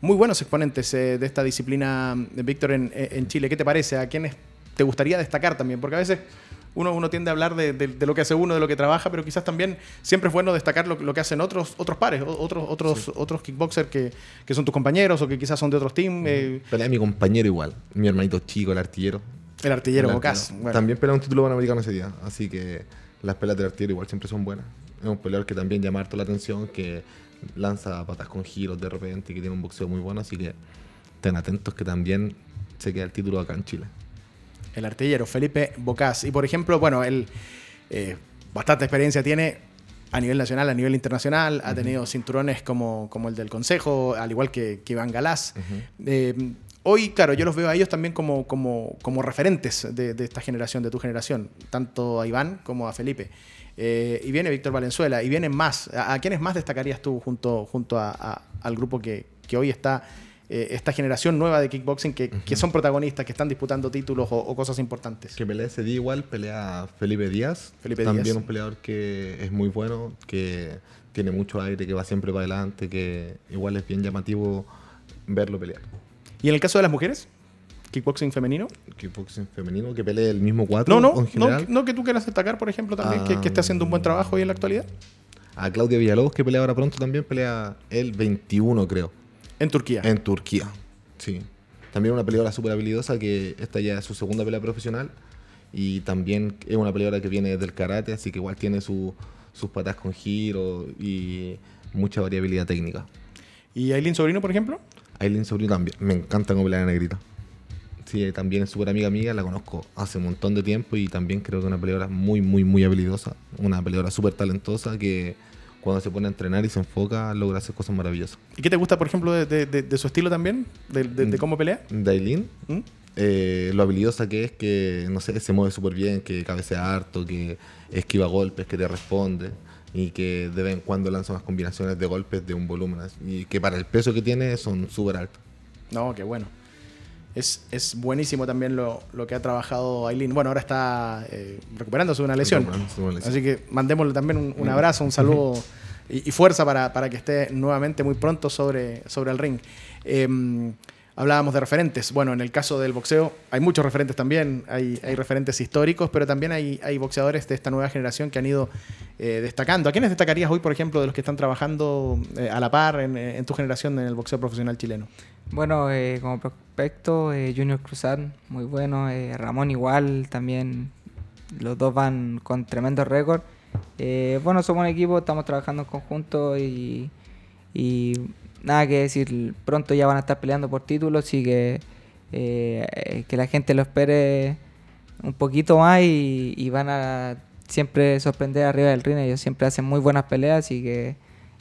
muy buenos exponentes eh, de esta disciplina, eh, Víctor, en, en Chile. ¿Qué te parece? ¿A quiénes te gustaría destacar también? Porque a veces uno, uno tiende a hablar de, de- de lo que hace uno, de lo que trabaja, pero quizás también siempre es bueno destacar lo, lo que hacen otros, otros pares, otros, otros, otros kickboxers que, que son tus compañeros o que quizás son de otros teams. eh, Pelea mi compañero igual, mi hermanito chico, el artillero. el artillero El Bocas. Bueno, También pelea un título panamericano ese día, así que las peleas del artillero igual siempre son buenas. Es un peleador que también llama harto la atención, que lanza patas con giros de repente, y que tiene un boxeo muy bueno, así que estén atentos que también se queda el título acá en Chile. El artillero, Felipe Bocás. Y por ejemplo, bueno, él eh, bastante experiencia tiene a nivel nacional, a nivel internacional, ha tenido cinturones como, como el del Consejo, al igual que, que Iván Galás. Eh, hoy, claro, yo los veo a ellos también como, como, como referentes de, de esta generación, de tu generación, tanto a Iván como a Felipe. Eh, y viene Víctor Valenzuela, y vienen más. ¿A, a quiénes más destacarías tú junto, junto a- a- al grupo que, que hoy está, eh, esta generación nueva de kickboxing, que, que son protagonistas, que están disputando títulos o, o cosas importantes? Que pelea ese día igual, pelea Felipe Díaz. Felipe También Díaz. un peleador que es muy bueno, que tiene mucho aire, que va siempre para adelante, que igual es bien llamativo verlo pelear. ¿Y en el caso de las mujeres? ¿Kickboxing femenino? Kickboxing femenino, que pelee el mismo cuatro No, no, en no, general. no que tú quieras destacar, por ejemplo, también, que, que esté haciendo un buen trabajo hoy en la actualidad. A Claudia Villalobos, que pelea ahora pronto también, pelea el 21, creo, En Turquía. en Turquía. Sí. También una peleadora súper habilidosa, que esta ya es su segunda pelea profesional. Y también es una peleadora que viene del karate, así que igual tiene su- sus patas con giro y mucha variabilidad técnica. ¿Y Aileen Sobrino, por ejemplo? Aileen Sobrino también, me encanta como pelea negrita. Sí, también es súper amiga mía, la conozco hace un montón de tiempo y también creo que es una peleadora muy, muy, muy habilidosa. Una peleadora súper talentosa que cuando se pone a entrenar y se enfoca logra hacer cosas maravillosas. ¿Y qué te gusta, por ejemplo, de, de- de- de su estilo también? ¿De, de cómo pelea? De Aileen, ¿Mm? eh, lo habilidosa que es, que no sé, se mueve súper bien, que cabecea harto, que esquiva golpes, que te responde y que de vez en cuando lanza unas combinaciones de golpes de un volumen y que para el peso que tiene son súper altos. No, qué bueno. Es, es buenísimo también lo, lo que ha trabajado Aileen. Bueno, ahora está eh, recuperándose de una lesión. Así que mandémosle también un, un abrazo, un saludo y, y fuerza para, para que esté nuevamente muy pronto sobre, sobre el ring. Eh, hablábamos de referentes. Bueno, en el caso del boxeo hay muchos referentes también. Hay, hay referentes históricos, pero también hay, hay boxeadores de esta nueva generación que han ido eh, destacando. ¿A quiénes destacarías hoy, por ejemplo, de los que están trabajando eh, a la par en, en tu generación en el boxeo profesional chileno? Bueno, eh, como prospecto, eh, Junior Cruzat, muy bueno. eh, Ramón igual, también los dos van con tremendo récord. Eh, bueno, somos un equipo, estamos trabajando en conjunto y nada que decir, pronto ya van a estar peleando por títulos, así que eh, que la gente lo espere un poquito más y, van a siempre sorprender arriba del ring. Ellos siempre hacen muy buenas peleas y que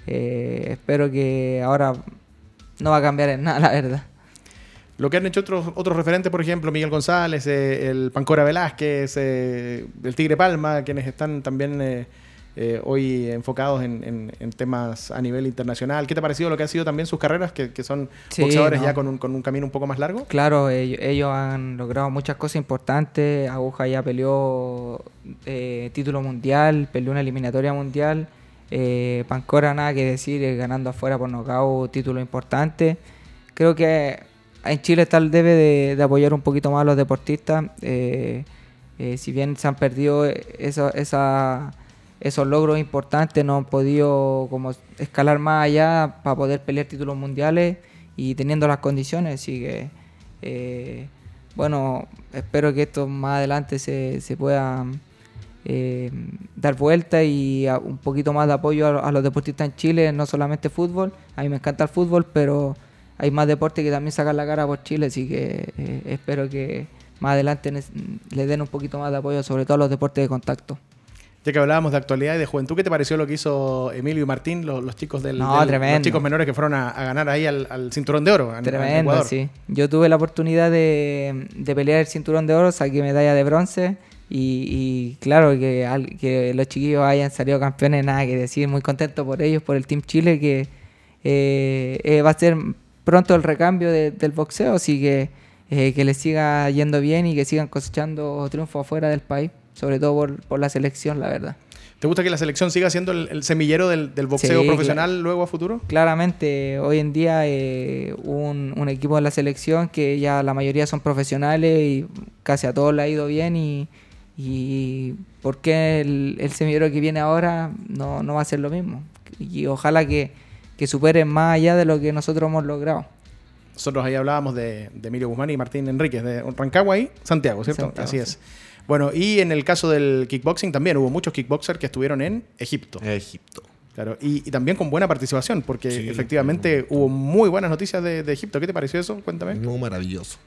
eh, espero que ahora no va a cambiar en nada, la verdad. Lo que han hecho otros, otros referentes, por ejemplo, Miguel González, eh, el Pancora Velázquez, el Tigre Palma, quienes están también eh, hoy enfocados en, en- en temas a nivel internacional. ¿Qué te ha parecido lo que han sido también sus carreras, que, que son Sí, boxeadores no. ya con un, con un camino un poco más largo? Claro, ellos, ellos han logrado muchas cosas importantes. Aguja ya peleó eh, título mundial, peleó una eliminatoria mundial. Eh, Pancora, nada que decir, ganando afuera por nocaut, título importante. Creo que en Chile está el debe de, de apoyar un poquito más a los deportistas. Si bien se han perdido eso- esa- esos logros importantes, no han podido como escalar más allá para poder pelear títulos mundiales y teniendo las condiciones. Así que, eh, bueno, espero que esto más adelante se, se pueda eh, dar vuelta y un poquito más de apoyo a, los deportistas en Chile, no solamente fútbol. A mí me encanta el fútbol, pero hay más deportes que también sacan la cara por Chile, así que eh, espero que más adelante nes- le den un poquito más de apoyo, sobre todo a los deportes de contacto. Ya que hablábamos de actualidad y de juventud, ¿qué te pareció lo que hizo Emilio y Martín, los, los chicos del, No, del- los chicos menores que fueron a, a ganar ahí al, al cinturón de oro en, en Tremendo, sí. Yo tuve la oportunidad de, de pelear el cinturón de oro, saqué medalla de bronce y, y claro que, al- que los chiquillos hayan salido campeones, nada que decir, muy contento por ellos, por el Team Chile que eh, eh, va a ser pronto el recambio de- del boxeo, así que eh, que les siga yendo bien y que sigan cosechando triunfos afuera del país, sobre todo por, por la selección, la verdad. ¿Te gusta que la selección siga siendo el, el semillero del, del boxeo Sí, profesional luego a futuro? Claramente, hoy en día eh, un, un equipo de la selección que ya la mayoría son profesionales y casi a todos le ha ido bien y, y ¿por qué el, el semillero que viene ahora no, no va a ser lo mismo? Y ojalá que, que superen más allá de lo que nosotros hemos logrado. Nosotros ahí hablábamos de, de Emilio Guzmán y Martín Enríquez, de Rancagua y Santiago, ¿cierto? Santiago, Así sí. es. Bueno, y en el caso del kickboxing también hubo muchos kickboxers que estuvieron en Egipto. Egipto. Claro, y, y también con buena participación, porque Sí, efectivamente hubo muy buenas noticias de, de Egipto. ¿Qué te pareció eso? Cuéntame. No, maravilloso.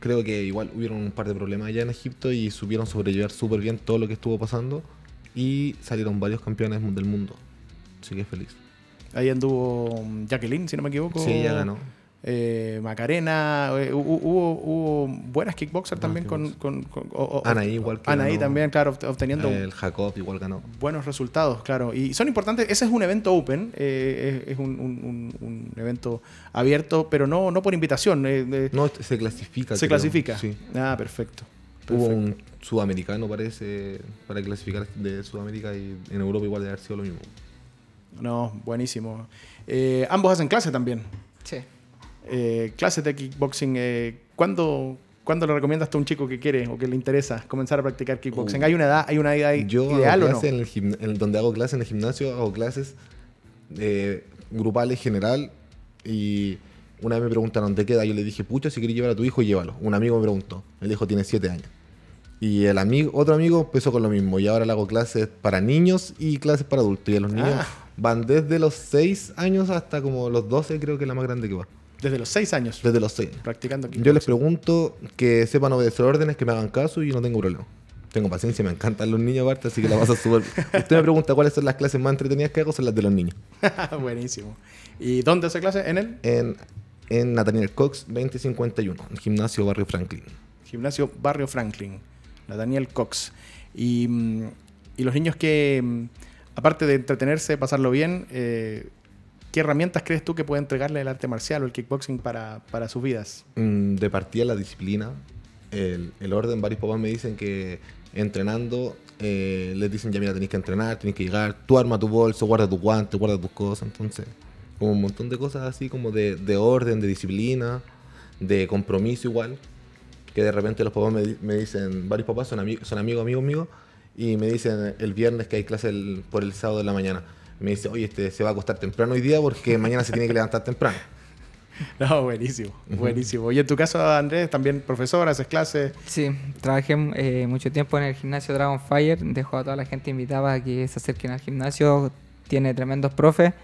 creo que igual hubieron un par de problemas allá en Egipto y supieron sobrellevar súper bien todo lo que estuvo pasando y salieron varios campeones del mundo. Así que feliz. Ahí anduvo mm, Jacqueline, si no me equivoco. Sí, ella ganó. Eh, Macarena, eh, hubo, hubo, buenas kickboxers también con, con, Anaí igual que Anaí también, claro, obteniendo el Jacob igual ganó. Buenos resultados, claro. Y son importantes, ese es un evento open, eh, es, un, evento abierto, pero no, no por invitación. no, se clasifica. Se clasifica. Sí. Ah, perfecto, Hubo un sudamericano, parece, para clasificar de Sudamérica y en Europa igual debe haber sido lo mismo. No, buenísimo. ambos hacen clase también. Sí eh, clases de kickboxing, eh, ¿cuándo, ¿cuándo le recomiendas a un chico que quiere o que le interesa comenzar a practicar kickboxing? Uh. ¿Hay una edad, hay una edad Yo ideal o no? En el donde hago clases en el gimnasio, hago clases eh, grupales general y una vez me preguntaron de qué edad, yo le dije, pucha, si quieres llevar a tu hijo, llévalo. Un amigo me preguntó, el hijo tiene 7 años. Y el amigo, otro amigo empezó con lo mismo. Y ahora le hago clases para niños y clases para adultos. Y a los niños ah. van desde los 6 años hasta como los 12, creo que es la más grande que va. Desde los seis años. Desde los seis. Practicando Yo les pregunto que sepan obedecer órdenes, que me hagan caso y no tengo problema. Tengo paciencia, me encantan los niños aparte, así que la vas a súper. Usted me pregunta cuáles son las clases más entretenidas que hago, son las de los niños. Buenísimo. ¿Y dónde hace clase? ¿En él? En, en Nathaniel Cox 2051, en Gimnasio Barrio Franklin. Gimnasio Barrio Franklin, Nathaniel Cox. Y, mm, y los niños que, mm, aparte de entretenerse, pasarlo bien, eh, ¿Qué herramientas crees tú que puede entregarle el arte marcial o el kickboxing para, para sus vidas? Mm, de partida la disciplina, el, el, orden. Varios papás me dicen que entrenando eh, les dicen ya mira, tenés que entrenar, tenés que llegar, tú arma tu bolso, guarda tu guante, guarda tus cosas. Entonces, como un montón de cosas así como de, de orden, de disciplina, de compromiso igual. Que de repente los papás me, me dicen, varios papás son, amigos son amigos, amigos míos, y me dicen el viernes que hay clase por el sábado de la mañana me dice, oye, este se va a acostar temprano hoy día porque mañana se tiene que levantar temprano. No, buenísimo, buenísimo. Y en tu caso, Andrés, también profesor, haces clases. Sí, trabajé eh, mucho tiempo en el gimnasio Dragonfire, dejo a toda la gente invitada a que se acerquen al gimnasio, tiene tremendos profes.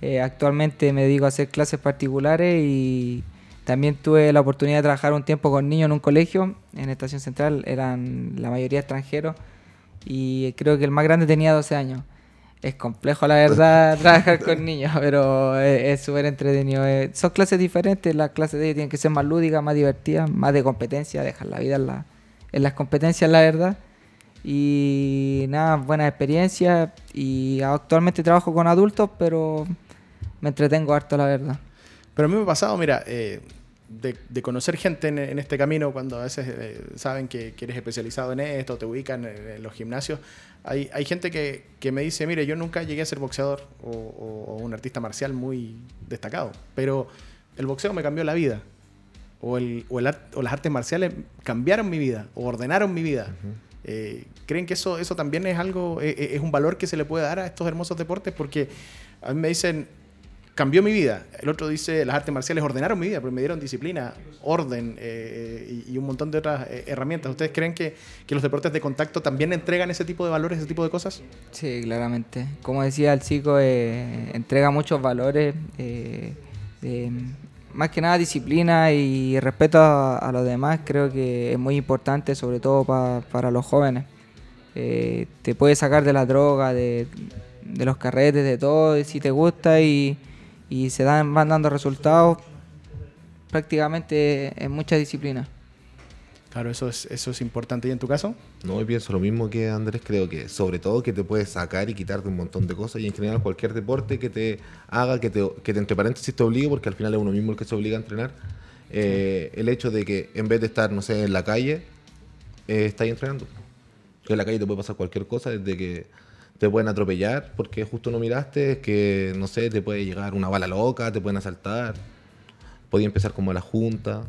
Eh, actualmente me dedico a hacer clases particulares y también tuve la oportunidad de trabajar un tiempo con niños en un colegio, en Estación Central, eran la mayoría extranjeros y creo que el más grande tenía 12 años es complejo, la verdad, trabajar con niños, pero es súper entretenido. Eh, son clases diferentes, las clases de ellos tienen que ser más lúdicas, más divertidas, más de competencia, dejar la vida en, la, en las competencias, la verdad. Y nada, buena experiencia. Y actualmente trabajo con adultos, pero me entretengo harto, la verdad. Pero a mí me ha pasado, mira, eh, de, conocer gente en, este camino, cuando a veces eh, saben que, eres especializado en esto, te ubican en, los gimnasios, hay, hay gente que, que, me dice, mire, yo nunca llegué a ser boxeador o, un artista marcial muy destacado, pero el boxeo me cambió la vida. O, el, o, el o las artes marciales cambiaron mi vida, o ordenaron mi vida. Eh, ¿Creen que eso, eso también es algo, eh, es un valor que se le puede dar a estos hermosos deportes? Porque a mí me dicen, cambió mi vida. El otro dice, las artes marciales ordenaron mi vida, porque me dieron disciplina, orden eh, y, un montón de otras eh, herramientas. ¿Ustedes creen que, los deportes de contacto también entregan ese tipo de valores, ese tipo de cosas? Sí, claramente. Como decía el chico, eh, entrega muchos valores, más que nada disciplina y respeto a, los demás. Creo que es muy importante, sobre todo para los jóvenes. te puede sacar de la droga, de, de los carretes, de todo, si te gusta y y se dan, van dando resultados prácticamente en muchas disciplinas. Claro, eso es, eso es importante. ¿Y en tu caso? No, yo pienso lo mismo que Andrés. Creo que sobre todo que te puedes sacar y quitarte un montón de cosas y en general cualquier deporte que te haga, que te, que te entre paréntesis te obligue, porque al final es uno mismo el que se obliga a entrenar. Eh, el hecho de que en vez de estar, no sé, en la calle, eh, estáis entrenando. Que en la calle te puede pasar cualquier cosa, desde que te pueden atropellar porque justo no miraste, que no sé, te puede llegar una bala loca, te pueden asaltar, podía empezar como la junta,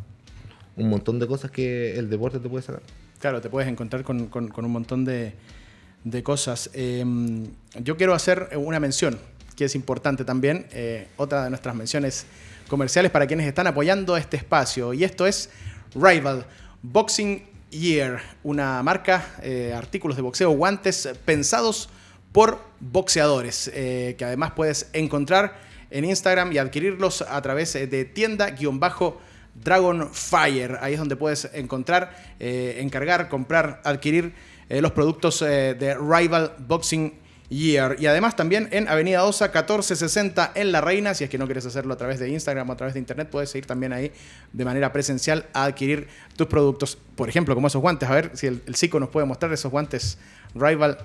un montón de cosas que el deporte te puede sacar. Claro, te puedes encontrar con, un montón de, cosas. Em, yo quiero hacer una mención que es importante también, eh, otra de nuestras menciones comerciales para quienes están apoyando este espacio, y esto es Rival Boxing Year, una marca, eh, artículos de boxeo, guantes pensados por boxeadores, eh, que además puedes encontrar en Instagram y adquirirlos a través de tienda-rival. Dragon Fire. Ahí es donde puedes encontrar, eh, encargar, comprar, adquirir eh, los productos eh, de Rival Boxing Year. Y además también en Avenida Osa 1460 en La Reina. Si es que no quieres hacerlo a través de Instagram o a través de internet, puedes ir también ahí de manera presencial a adquirir tus productos. Por ejemplo, como esos guantes. A ver si el, el nos puede mostrar esos guantes Rival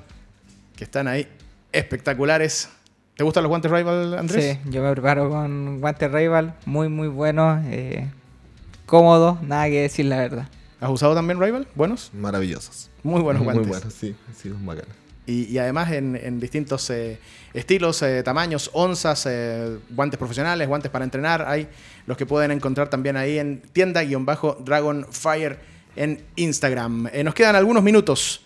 que están ahí espectaculares. ¿Te gustan los guantes Rival, Andrés? Sí, yo me preparo con guantes Rival, muy, muy buenos, eh, cómodos, nada que decir la verdad. ¿Has usado también Rival? ¿Buenos? Maravillosos. Muy buenos guantes. Muy buenos, sí, sí, bacanas. Y, y, además en, en distintos eh, estilos, eh, tamaños, onzas, eh, guantes profesionales, guantes para entrenar. Hay los que pueden encontrar también ahí en tienda-dragon fire en Instagram. nos quedan algunos minutos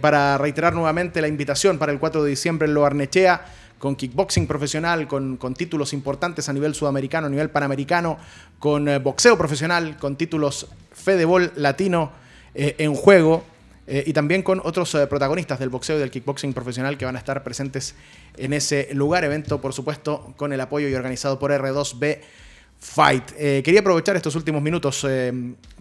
para reiterar nuevamente la invitación para el 4 de diciembre en Lo Arnechea con kickboxing profesional, con, con, títulos importantes a nivel sudamericano, a nivel panamericano, con eh, boxeo profesional, con títulos Fedebol latino eh, en juego. Eh, y también con otros eh, protagonistas del boxeo y del kickboxing profesional que van a estar presentes en ese lugar. Evento, por supuesto, con el apoyo y organizado por R2B Fight. Eh, quería aprovechar estos últimos minutos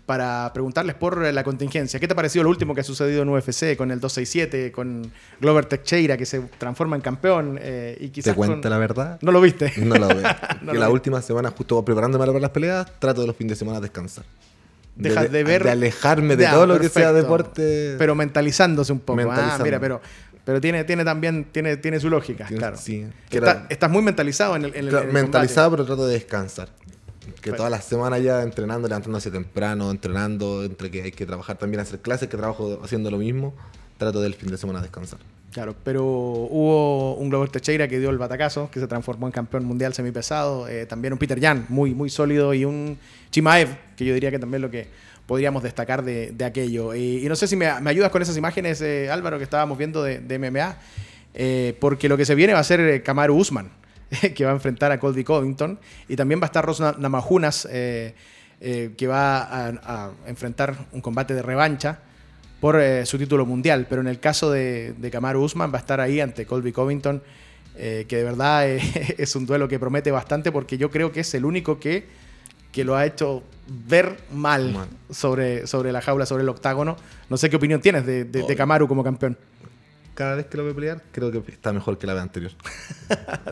para preguntarles por la contingencia. ¿Qué te ha parecido lo último que ha sucedido en UFC con el 267, con Glover Teixeira que se transforma en campeón? Eh, y quizás ¿Te cuenta con... la verdad? ¿No lo viste? No lo veo. No que lo la vi. última semana, justo preparándome para las peleas, trato de los fines de semana descansar. Dejas de ver- De alejarme de Ya, todo lo que sea deporte. Pero mentalizándose un poco. Ah, Mentalizando. mira, pero, pero tiene, tiene también tiene, tiene su lógica, Tiene- claro. sí. Está- era- estás muy mentalizado en el, en el- Claro, en el mentalizado, combate. pero trato de descansar. Que todas las semanas ya entrenando, levantándose temprano, entrenando, entre que hay que trabajar también, hacer clases, que trabajo haciendo lo mismo, trato del fin de semana descansar. Claro, pero hubo un Glover Teixeira que dio el batacazo, que se transformó en campeón mundial semipesado. eh, también un Peter Jan, muy, muy sólido, y un Chimaev, que yo diría que también lo que podríamos destacar de, de aquello. Y, no sé si me, ayudas con esas imágenes, eh, Álvaro, que estábamos viendo de, MMA, eh, porque lo que se viene va a ser eh, Kamaru Usman, que va a enfrentar a Colby Covington, y también va a estar Rosna Namajunas, que va a, enfrentar un combate de revancha por su título mundial. Pero en el caso de, de Kamaru Usman va a estar ahí ante Colby Covington, que de verdad es un duelo que promete bastante porque yo creo que es el único que, que lo ha hecho ver mal Mal. sobre, sobre la jaula, sobre el octágono. No sé qué opinión tienes de, de, de. Kamaru como campeón. Cada vez que lo veo pelear, creo que está mejor que la vez anterior.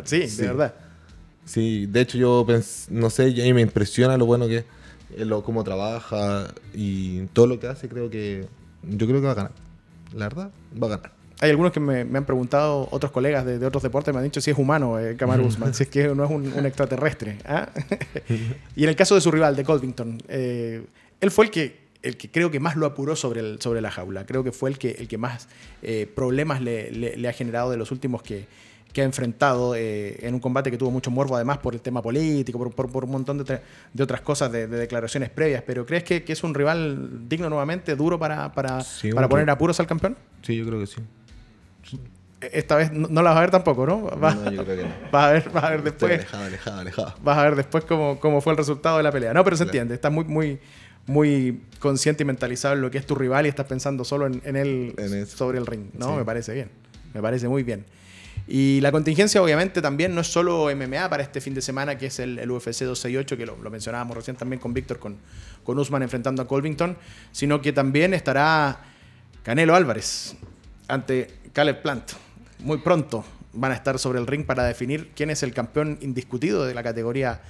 sí, Sí. de verdad. Sí, de hecho yo pens- no sé, y a mí me impresiona lo bueno que es, eh, lo, cómo trabaja y todo lo que hace, creo que yo creo que va a ganar. La verdad, va a ganar. Hay algunos que me, me han preguntado, otros colegas de, de otros deportes me han dicho si es humano eh, Kamaru Usman, si es que no es un, un extraterrestre. ¿ah? y en el caso de su rival, de Covington, eh, él fue el que, el que creo que más lo apuró sobre, el, sobre la jaula. Creo que fue el que, el que más eh, problemas le, le- le ha generado de los últimos que, que ha enfrentado eh, en un combate que tuvo mucho morbo, además por el tema político, por, por- por un montón de, de otras cosas, de, de declaraciones previas. Pero ¿crees que, que es un rival digno nuevamente, duro para, para, Sí, para poner apuros al campeón? Sí, yo creo que sí. Esta vez no, no la vas a ver tampoco, ¿no? Vas, No, yo creo que no. vas a ver, vas a ver después, alejado, alejado, alejado. vas a ver después cómo, cómo fue el resultado de la pelea. No, pero se Claro. entiende, estás muy, muy, muy consciente y mentalizado en lo que es tu rival y estás pensando solo en, en él En sobre el ring. No, Sí. me parece bien. Me parece muy bien. Y la contingencia, obviamente, también no es solo MMA para este fin de semana, que es el, el UFC 268, que lo, lo mencionábamos recién también con Víctor, con, con Usman enfrentando a Colvington, sino que también estará Canelo Álvarez ante Caleb Plant. Muy pronto van a estar sobre el ring para definir quién es el campeón indiscutido de la categoría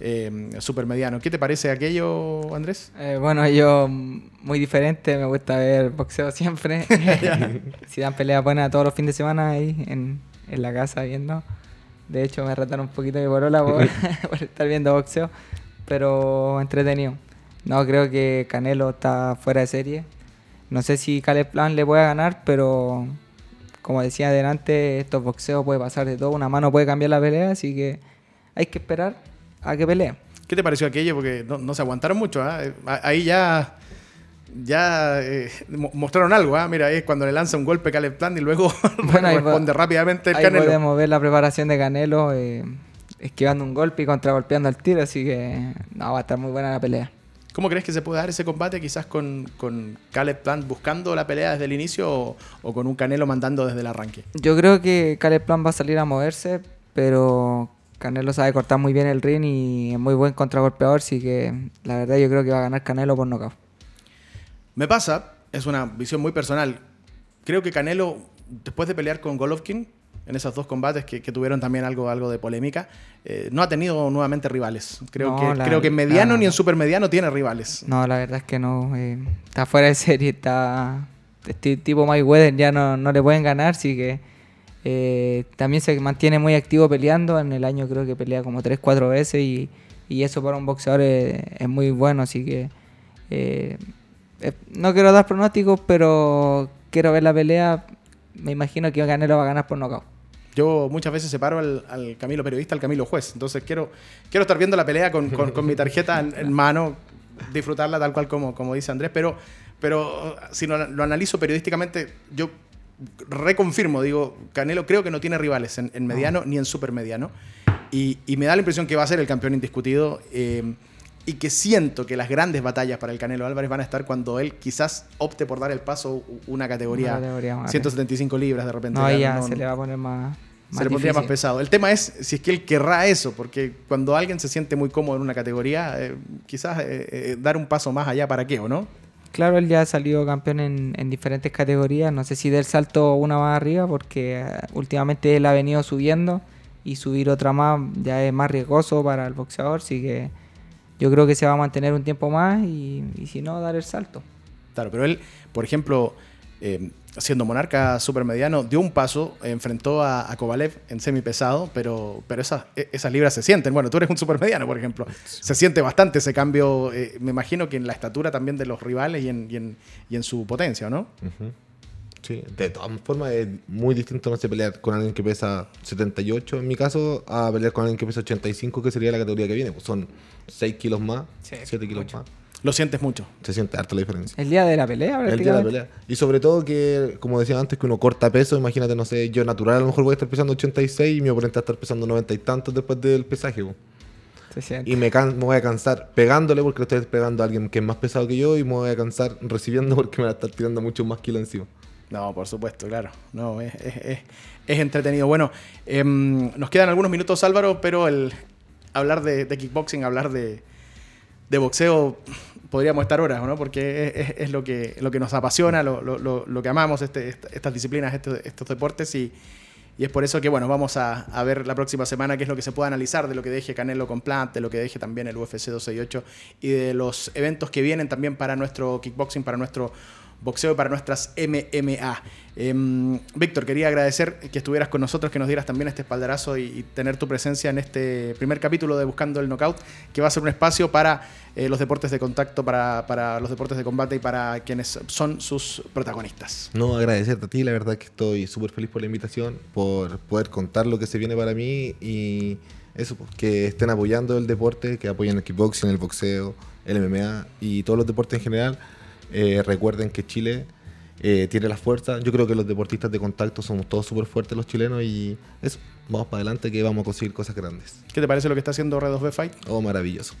eh, supermediano. ¿Qué te parece aquello, Andrés? Eh, bueno, yo mm, muy diferente, me gusta ver boxeo siempre. si dan peleas buenas todos los fines de semana ahí en, en la casa viendo. De hecho, me retaron un poquito mi borola por, por estar viendo boxeo, pero entretenido. No, creo que Canelo está fuera de serie. No sé si Caleb Plan le puede ganar, pero como decía adelante, estos boxeos puede pasar de todo. Una mano puede cambiar la pelea, así que hay que esperar a que pelee. ¿Qué te pareció aquello? Porque no, no se aguantaron mucho. ¿ah? Eh, Ahí ya, ya eh, mo- mostraron algo. ¿ah? Mira, ahí es cuando le lanza un golpe Caleb Plant y luego Bueno, responde po- rápidamente el Ahí Canelo. podemos ver la preparación de Canelo, eh, esquivando un golpe y contragolpeando al tiro, así que no, va a estar muy buena la pelea. ¿Cómo crees que se puede dar ese combate quizás con, con Caleb Plant buscando la pelea desde el inicio o, o con un Canelo mandando desde el arranque? Yo creo que Caleb Plan va a salir a moverse, pero Canelo sabe cortar muy bien el ring y es muy buen contragolpeador, así que la verdad yo creo que va a ganar Canelo por nocaut. Me pasa, es una visión muy personal. Creo que Canelo, después de pelear con Golovkin, en esos dos combates que, tuvieron también algo, algo de polémica, eh, no ha tenido nuevamente rivales. Creo, que, creo que en mediano ni en supermediano tiene rivales. No, la verdad es que no. Eh, está fuera de serie, está. Este tipo Mike Weather ya no, no le pueden ganar, así que. Eh, también se mantiene muy activo peleando. En el año creo que pelea como 3-4 veces y, y, eso para un boxeador es, es muy bueno. Así que no quiero dar pronósticos, pero quiero ver la pelea. Me imagino que Canelo va a ganar por nocaut. Yo muchas veces separo al, al, Camilo periodista al Camilo juez. Entonces quiero, quiero estar viendo la pelea con, con, mi tarjeta en, mano, disfrutarla tal cual como, como dice Andrés. Pero, pero si lo, lo analizo periodísticamente, yo reconfirmo, digo, Canelo creo que no tiene rivales en, mediano ni en supermediano. Y, y me da la impresión que va a ser el campeón indiscutido. Eh, y que siento que las grandes batallas para el Canelo Álvarez van a estar cuando él quizás opte por dar el paso una categoría, 175 libras de repente. No, ya se le va a poner más, se le pondría más pesado. El tema es si es que él querrá eso, porque cuando alguien se siente muy cómodo en una categoría, eh, quizás eh, eh, dar un paso más allá para qué, ¿o no? Claro, él ya ha salido campeón en, en diferentes categorías. No sé si del salto una más arriba, porque últimamente él ha venido subiendo y subir otra más ya es más riesgoso para el boxeador, así que yo creo que se va a mantener un tiempo más y, si no, dar el salto. Claro, pero él, por ejemplo, eh, siendo monarca supermediano, dio un paso, enfrentó a, Kovalev en semipesado, pero, pero esas, e, esas libras se sienten. Bueno, tú eres un supermediano, por ejemplo. Se siente bastante ese cambio, eh, me imagino que en la estatura también de los rivales y en, y en, su potencia, ¿no? Sí, de todas formas es muy distinto no sé pelear con alguien que pesa 78 en mi caso a pelear con alguien que pesa 85 que sería la categoría que viene. Pues son 6 kilos más, 7 kilos más. Lo sientes mucho. Se siente harta la diferencia. El día de la pelea, El día de la pelea. Y sobre todo que, como decía antes, que uno corta peso. Imagínate, no sé, yo natural a lo mejor voy a estar pesando 86 y mi oponente va a estar pesando 90 y tantos después del pesaje. Y me, voy a cansar pegándole porque le estoy pegando a alguien que es más pesado que yo y me voy a cansar recibiendo porque me va a estar tirando mucho más kilos encima. No, por supuesto, claro. No, es, entretenido. Bueno, em, nos quedan algunos minutos, Álvaro, pero el hablar de, kickboxing, hablar de, boxeo, podríamos estar horas, ¿no? Porque es, lo, que, lo que nos apasiona, lo, que amamos, este, estas disciplinas, estos, deportes y, es por eso que, bueno, vamos a, ver la próxima semana qué es lo que se puede analizar de lo que deje Canelo con Plant, de lo que deje también el UFC 268 y de los eventos que vienen también para nuestro kickboxing, para nuestro boxeo para nuestras MMA. Em, Víctor, quería agradecer que estuvieras con nosotros, que nos dieras también este espaldarazo y, tener tu presencia en este primer capítulo de Buscando el Knockout, que va a ser un espacio para eh, los deportes de contacto, para, los deportes de combate y para quienes son sus protagonistas. No, agradecerte a ti, la verdad que estoy súper feliz por la invitación, por poder contar lo que se viene para mí y eso, pues, que estén apoyando el deporte, que apoyen el kickboxing, el boxeo, el MMA y todos los deportes en general eh, recuerden que Chile eh, tiene la fuerza. Yo creo que los deportistas de contacto somos todos súper fuertes los chilenos y eso, vamos para adelante que vamos a conseguir cosas grandes. ¿Qué te parece lo que está haciendo Red 2B Fight? Oh, maravilloso.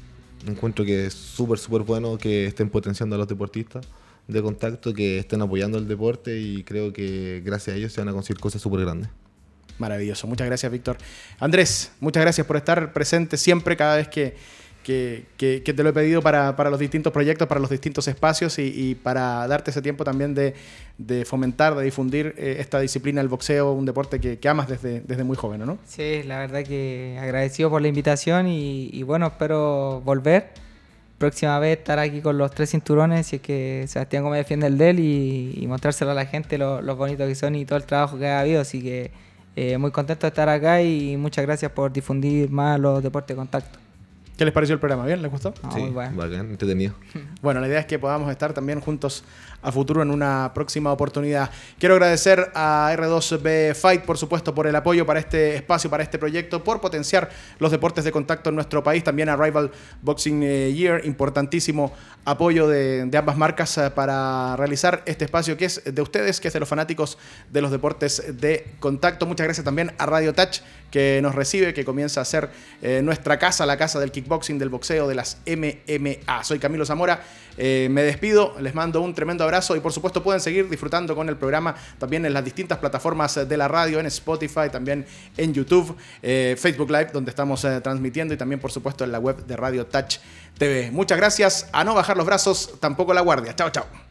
Encuentro que es súper, súper bueno que estén potenciando a los deportistas de contacto, que estén apoyando el deporte y creo que gracias a ellos se van a conseguir cosas súper grandes. Maravilloso. Muchas gracias, Víctor. Andrés, muchas gracias por estar presente siempre cada vez que que, te lo he pedido para, los distintos proyectos, para los distintos espacios y, para darte ese tiempo también de, fomentar, de difundir eh, esta disciplina, el boxeo, un deporte que, amas desde, desde muy joven, ¿no? Sí, la verdad que agradecido por la invitación y, bueno, espero volver. Próxima vez estar aquí con los tres cinturones, y es que Sebastián Gómez defiende el de él y, mostrárselo a la gente lo, bonitos que son y todo el trabajo que ha habido. Así que eh, muy contento de estar acá y muchas gracias por difundir más los deportes de contacto. ¿Qué les pareció el programa? ¿Bien? ¿Les gustó? sí, muy bueno. bacán, entretenido. Bueno, la idea es que podamos estar también juntos a futuro en una próxima oportunidad. Quiero agradecer a R2B Fight, por supuesto, por el apoyo para este espacio, para este proyecto, por potenciar los deportes de contacto en nuestro país. También a Rival Boxing eh, Year, importantísimo apoyo de, ambas marcas eh, para realizar este espacio que es de ustedes, que es de los fanáticos de los deportes de contacto. Muchas gracias también a Radio Touch que nos recibe, que comienza a ser eh, nuestra casa, la casa del kickboxing, del boxeo, de las MMA. Soy Camilo Zamora, me despido, les mando un tremendo abrazo abrazo y por supuesto pueden seguir disfrutando con el programa también en las distintas plataformas de la radio, en Spotify, también en YouTube, eh, Facebook Live, donde estamos eh, transmitiendo y también por supuesto en la web de Radio Touch TV. Muchas gracias, a no bajar los brazos, tampoco la guardia. Chao, chao.